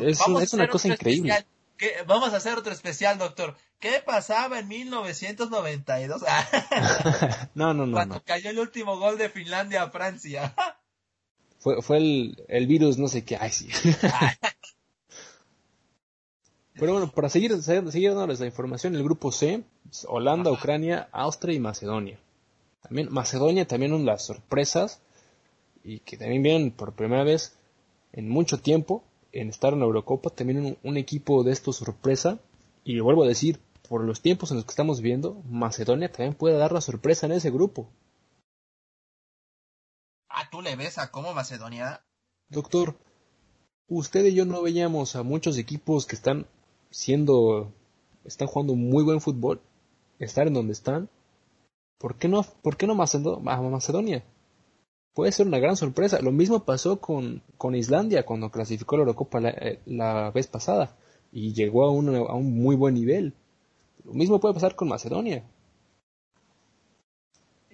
Es, es una cosa increíble. Vamos a hacer otro especial, doctor. ¿Qué pasaba en 1992? [LAUGHS] [LAUGHS] no, no, no. Cuando cayó el último gol de Finlandia a Francia. [LAUGHS] fue, fue el, el virus, no sé qué. Ay, sí. Pero bueno, para seguir, seguir dándoles la información, el grupo C, Holanda, Ucrania, Austria y Macedonia. También Macedonia también una de las sorpresas y que también vienen por primera vez en mucho tiempo en estar en la Eurocopa, también un, equipo de esto sorpresa. Y vuelvo a decir, por los tiempos en los que estamos viendo, Macedonia también puede dar la sorpresa en ese grupo. Ah, ¿tú le ves a cómo Macedonia? Doctor, usted y yo no veíamos a muchos equipos que están siendo, están jugando muy buen fútbol, estar en donde están. ¿Por qué no, por qué no Macedonia? puede ser una gran sorpresa. Lo mismo pasó con, con Islandia cuando clasificó la Eurocopa la, eh, la vez pasada y llegó a un, a un muy buen nivel. Lo mismo puede pasar con Macedonia.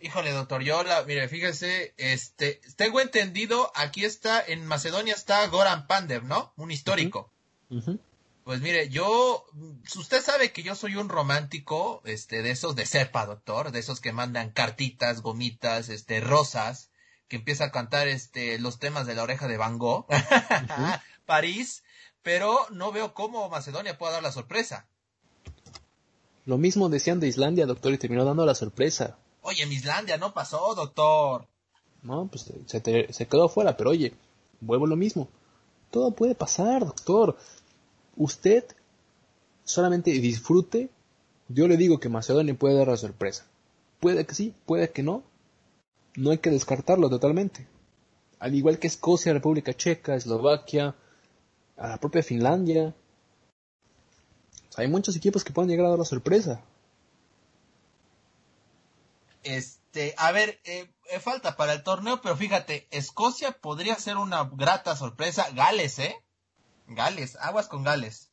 Híjole, doctor, yo la, mire, fíjese, este, tengo entendido, aquí está, en Macedonia está Goran Pandev, ¿no? Un histórico. Pues mire, yo, usted sabe que yo soy un romántico, este, de esos de cepa, doctor, de esos que mandan cartitas, gomitas, este, rosas, que empieza a cantar este los temas de la oreja de Van Gogh, [LAUGHS] París, pero no veo cómo Macedonia pueda dar la sorpresa. Lo mismo decían de Islandia, doctor, y terminó dando la sorpresa. Oye, en Islandia no pasó, doctor. No, pues se, se quedó fuera, pero oye, vuelvo lo mismo. Todo puede pasar, doctor. Usted solamente disfrute. Yo le digo que Macedonia puede dar la sorpresa. Puede que sí, puede que no. No hay que descartarlo totalmente. Al igual que Escocia, República Checa, Eslovaquia, a la propia Finlandia. hay muchos equipos que pueden llegar a dar la sorpresa. Este, a ver, eh, eh, falta para el torneo, pero fíjate, Escocia podría ser una grata sorpresa. Gales, ¿eh? Gales, aguas con Gales.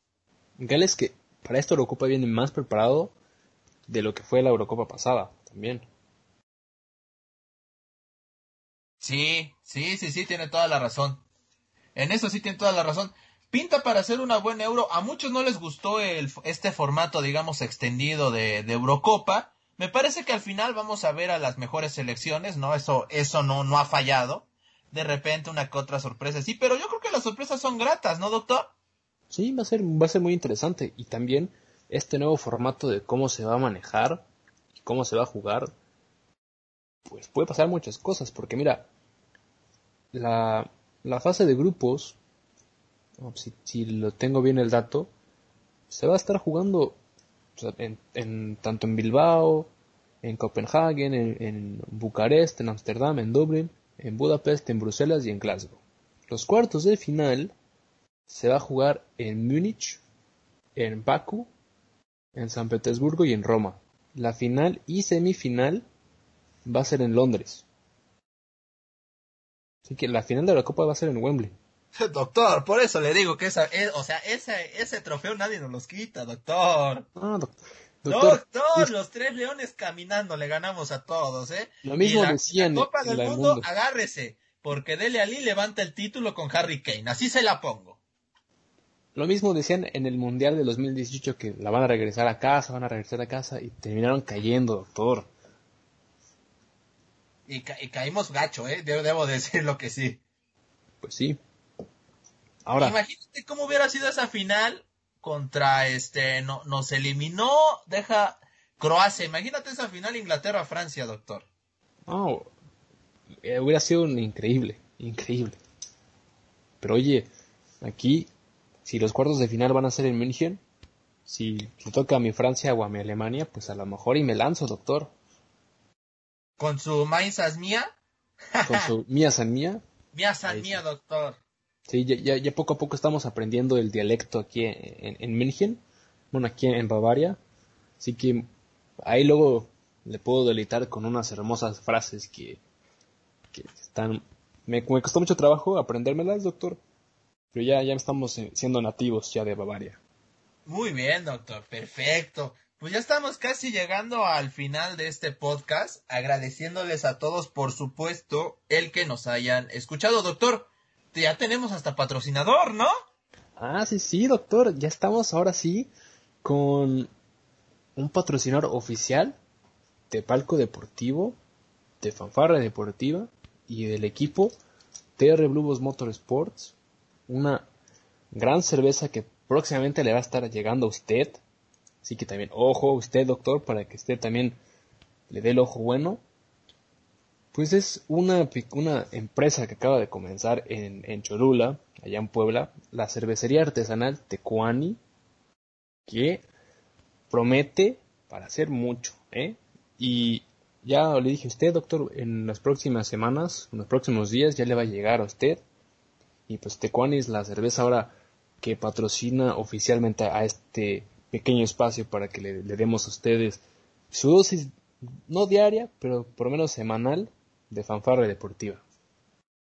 Gales que para esto Eurocopa viene más preparado de lo que fue la Eurocopa pasada, también. Sí, sí, sí, sí, tiene toda la razón. En eso sí tiene toda la razón. Pinta para hacer una buena euro. A muchos no les gustó el, este formato, digamos, extendido de, de Eurocopa me parece que al final vamos a ver a las mejores selecciones, ¿no? Eso, eso no, no ha fallado. De repente una que otra sorpresa, sí, pero yo creo que las sorpresas son gratas, ¿no, doctor? Sí, va a ser, va a ser muy interesante. Y también este nuevo formato de cómo se va a manejar y cómo se va a jugar, pues puede pasar muchas cosas, porque mira, la, la fase de grupos, si, lo tengo bien el dato, se va a estar jugando en, tanto en Bilbao, en Copenhague, en, en Bucarest, en Ámsterdam, en Dublín, en Budapest, en Bruselas y en Glasgow. Los cuartos de final se va a jugar en Múnich, en Bakú, en San Petersburgo y en Roma. La final y semifinal va a ser en Londres. Así que la final de la Copa va a ser en Wembley. [LAUGHS] Doctor, por eso le digo que esa, eh, o sea, ese, ese trofeo nadie nos los quita, doctor. Ah, doctor. Doctor, los tres leones caminando le ganamos a todos, ¿eh? Lo mismo decían la Copa del mundo, agárrese, porque Dele Ali levanta el título con Harry Kane, así se la pongo. Lo mismo decían en el Mundial de 2018 que la van a regresar a casa, van a regresar a casa y terminaron cayendo, doctor. Y, caímos gacho, ¿eh? Debo, debo decir lo que sí. Pues sí. Imagínate cómo hubiera sido esa final contra este, no, nos eliminó, deja Croacia. Imagínate esa final Inglaterra-Francia, doctor. Oh, hubiera sido un increíble, increíble. Pero oye, aquí, si los cuartos de final van a ser en München, si le toca a mi Francia o a mi Alemania, pues a lo mejor y me lanzo, doctor. ¿Con su Mainz mía? Con su Mía San Mía. [LAUGHS] Mía San Mía, doctor. Sí, ya, ya, poco a poco estamos aprendiendo el dialecto aquí en, en München, bueno, aquí en Bavaria. Así que ahí luego le puedo deleitar con unas hermosas frases que, que están... Me, costó mucho trabajo aprendérmelas, doctor, pero ya, ya estamos siendo nativos ya de Bavaria. Muy bien, doctor, perfecto. Pues ya estamos casi llegando al final de este podcast, agradeciéndoles a todos, por supuesto, el que nos hayan escuchado. Doctor, ya tenemos hasta patrocinador, ¿no? Ah, sí, sí, doctor. Ya estamos ahora sí con un patrocinador oficial de Palco Deportivo, de Fanfarra Deportiva y del equipo TR Blue Motorsports. Una gran cerveza que próximamente le va a estar llegando a usted. Así que también, ojo, usted, doctor, para que usted también le dé el ojo bueno. Pues es una, una empresa que acaba de comenzar en, en Cholula, allá en Puebla, la cervecería artesanal Tecuani, que promete para hacer mucho, ¿eh? Y ya le dije a usted, doctor, en las próximas semanas, en los próximos días, ya le va a llegar a usted. Y pues Tecuani es la cerveza ahora que patrocina oficialmente a este pequeño espacio para que le, le demos a ustedes su dosis, no diaria, pero por lo menos semanal, de fanfarra deportiva.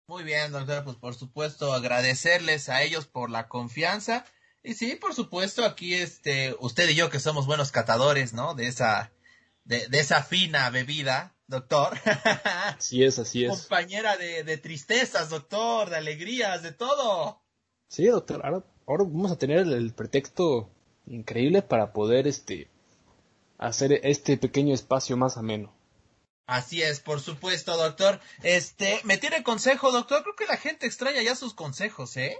Muy bien, doctor, pues por supuesto agradecerles a ellos por la confianza y sí, por supuesto aquí este usted y yo que somos buenos catadores, ¿no? De esa de, esa fina bebida, doctor. [LAUGHS] Así es, así es. Compañera de, de tristezas, doctor, de alegrías, de todo. Sí, doctor, ahora, ahora vamos a tener el, pretexto increíble para poder este hacer este pequeño espacio más ameno. Así es, por supuesto, doctor. Este, ¿me tiene consejo, doctor? Creo que la gente extraña ya sus consejos, ¿eh?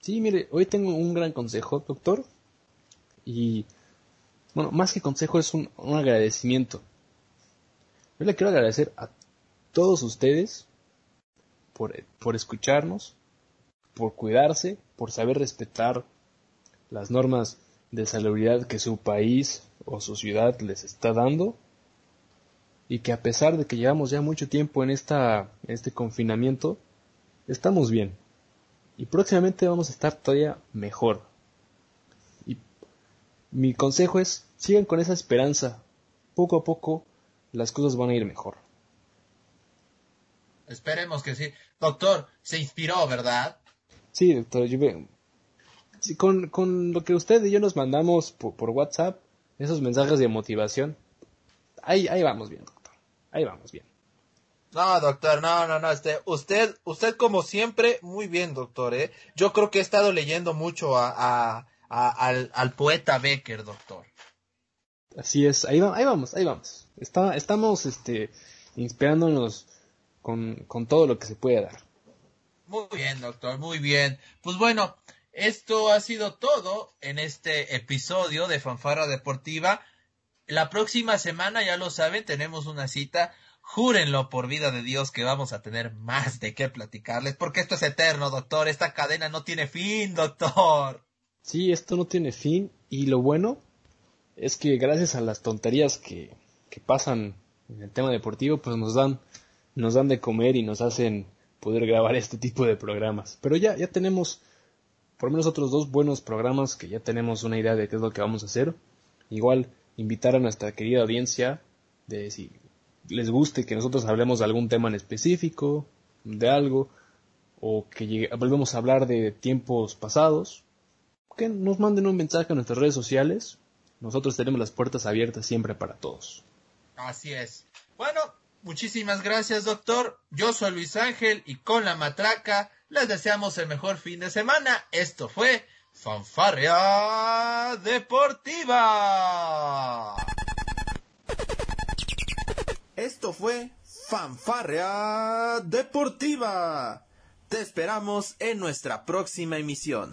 Sí, mire, hoy tengo un gran consejo, doctor. Y, bueno, más que consejo es un, agradecimiento. Yo le quiero agradecer a todos ustedes por, por escucharnos, por cuidarse, por saber respetar las normas de salubridad que su país o su ciudad les está dando y que a pesar de que llevamos ya mucho tiempo en, esta, este confinamiento, estamos bien. Y próximamente vamos a estar todavía mejor. Y mi consejo es, sigan con esa esperanza. Poco a poco las cosas van a ir mejor. Esperemos que sí. Doctor, se inspiró, ¿verdad? Sí, doctor. Yo sí, con, con, lo que usted y yo nos mandamos por, por WhatsApp, esos mensajes de motivación, ahí, ahí vamos bien, doctor. Ahí vamos bien. No, doctor, no, no, no, este, usted, usted como siempre, muy bien, doctor, eh. Yo creo que he estado leyendo mucho a, a, a al, al, poeta Becker, doctor. Así es, ahí, va, ahí vamos, ahí vamos. Está, estamos, este, inspirándonos con, con todo lo que se puede dar. Muy bien, doctor, muy bien. Pues bueno, esto ha sido todo en este episodio de Fanfarra Deportiva. La próxima semana, ya lo saben, tenemos una cita Júrenlo por vida de Dios que vamos a tener más de qué platicarles, porque esto es eterno, doctor. Esta cadena no tiene fin, doctor. Sí, esto no tiene fin. Y lo bueno es que gracias a las tonterías que, que pasan en el tema deportivo, pues nos dan, nos dan de comer y nos hacen poder grabar este tipo de programas. Pero ya, ya tenemos por lo menos otros dos buenos programas que ya tenemos una idea de qué es lo que vamos a hacer. Igual invitar a nuestra querida audiencia de si les guste que nosotros hablemos de algún tema en específico, de algo, o que volvemos a hablar de tiempos pasados, que nos manden un mensaje a nuestras redes sociales. Nosotros tenemos las puertas abiertas siempre para todos. Así es. Bueno, muchísimas gracias, doctor. Yo soy Luis Ángel y con la matraca les deseamos el mejor fin de semana. Esto fue Fanfarria Deportiva. Esto fue Fanfarrea Deportiva. Te esperamos en nuestra próxima emisión.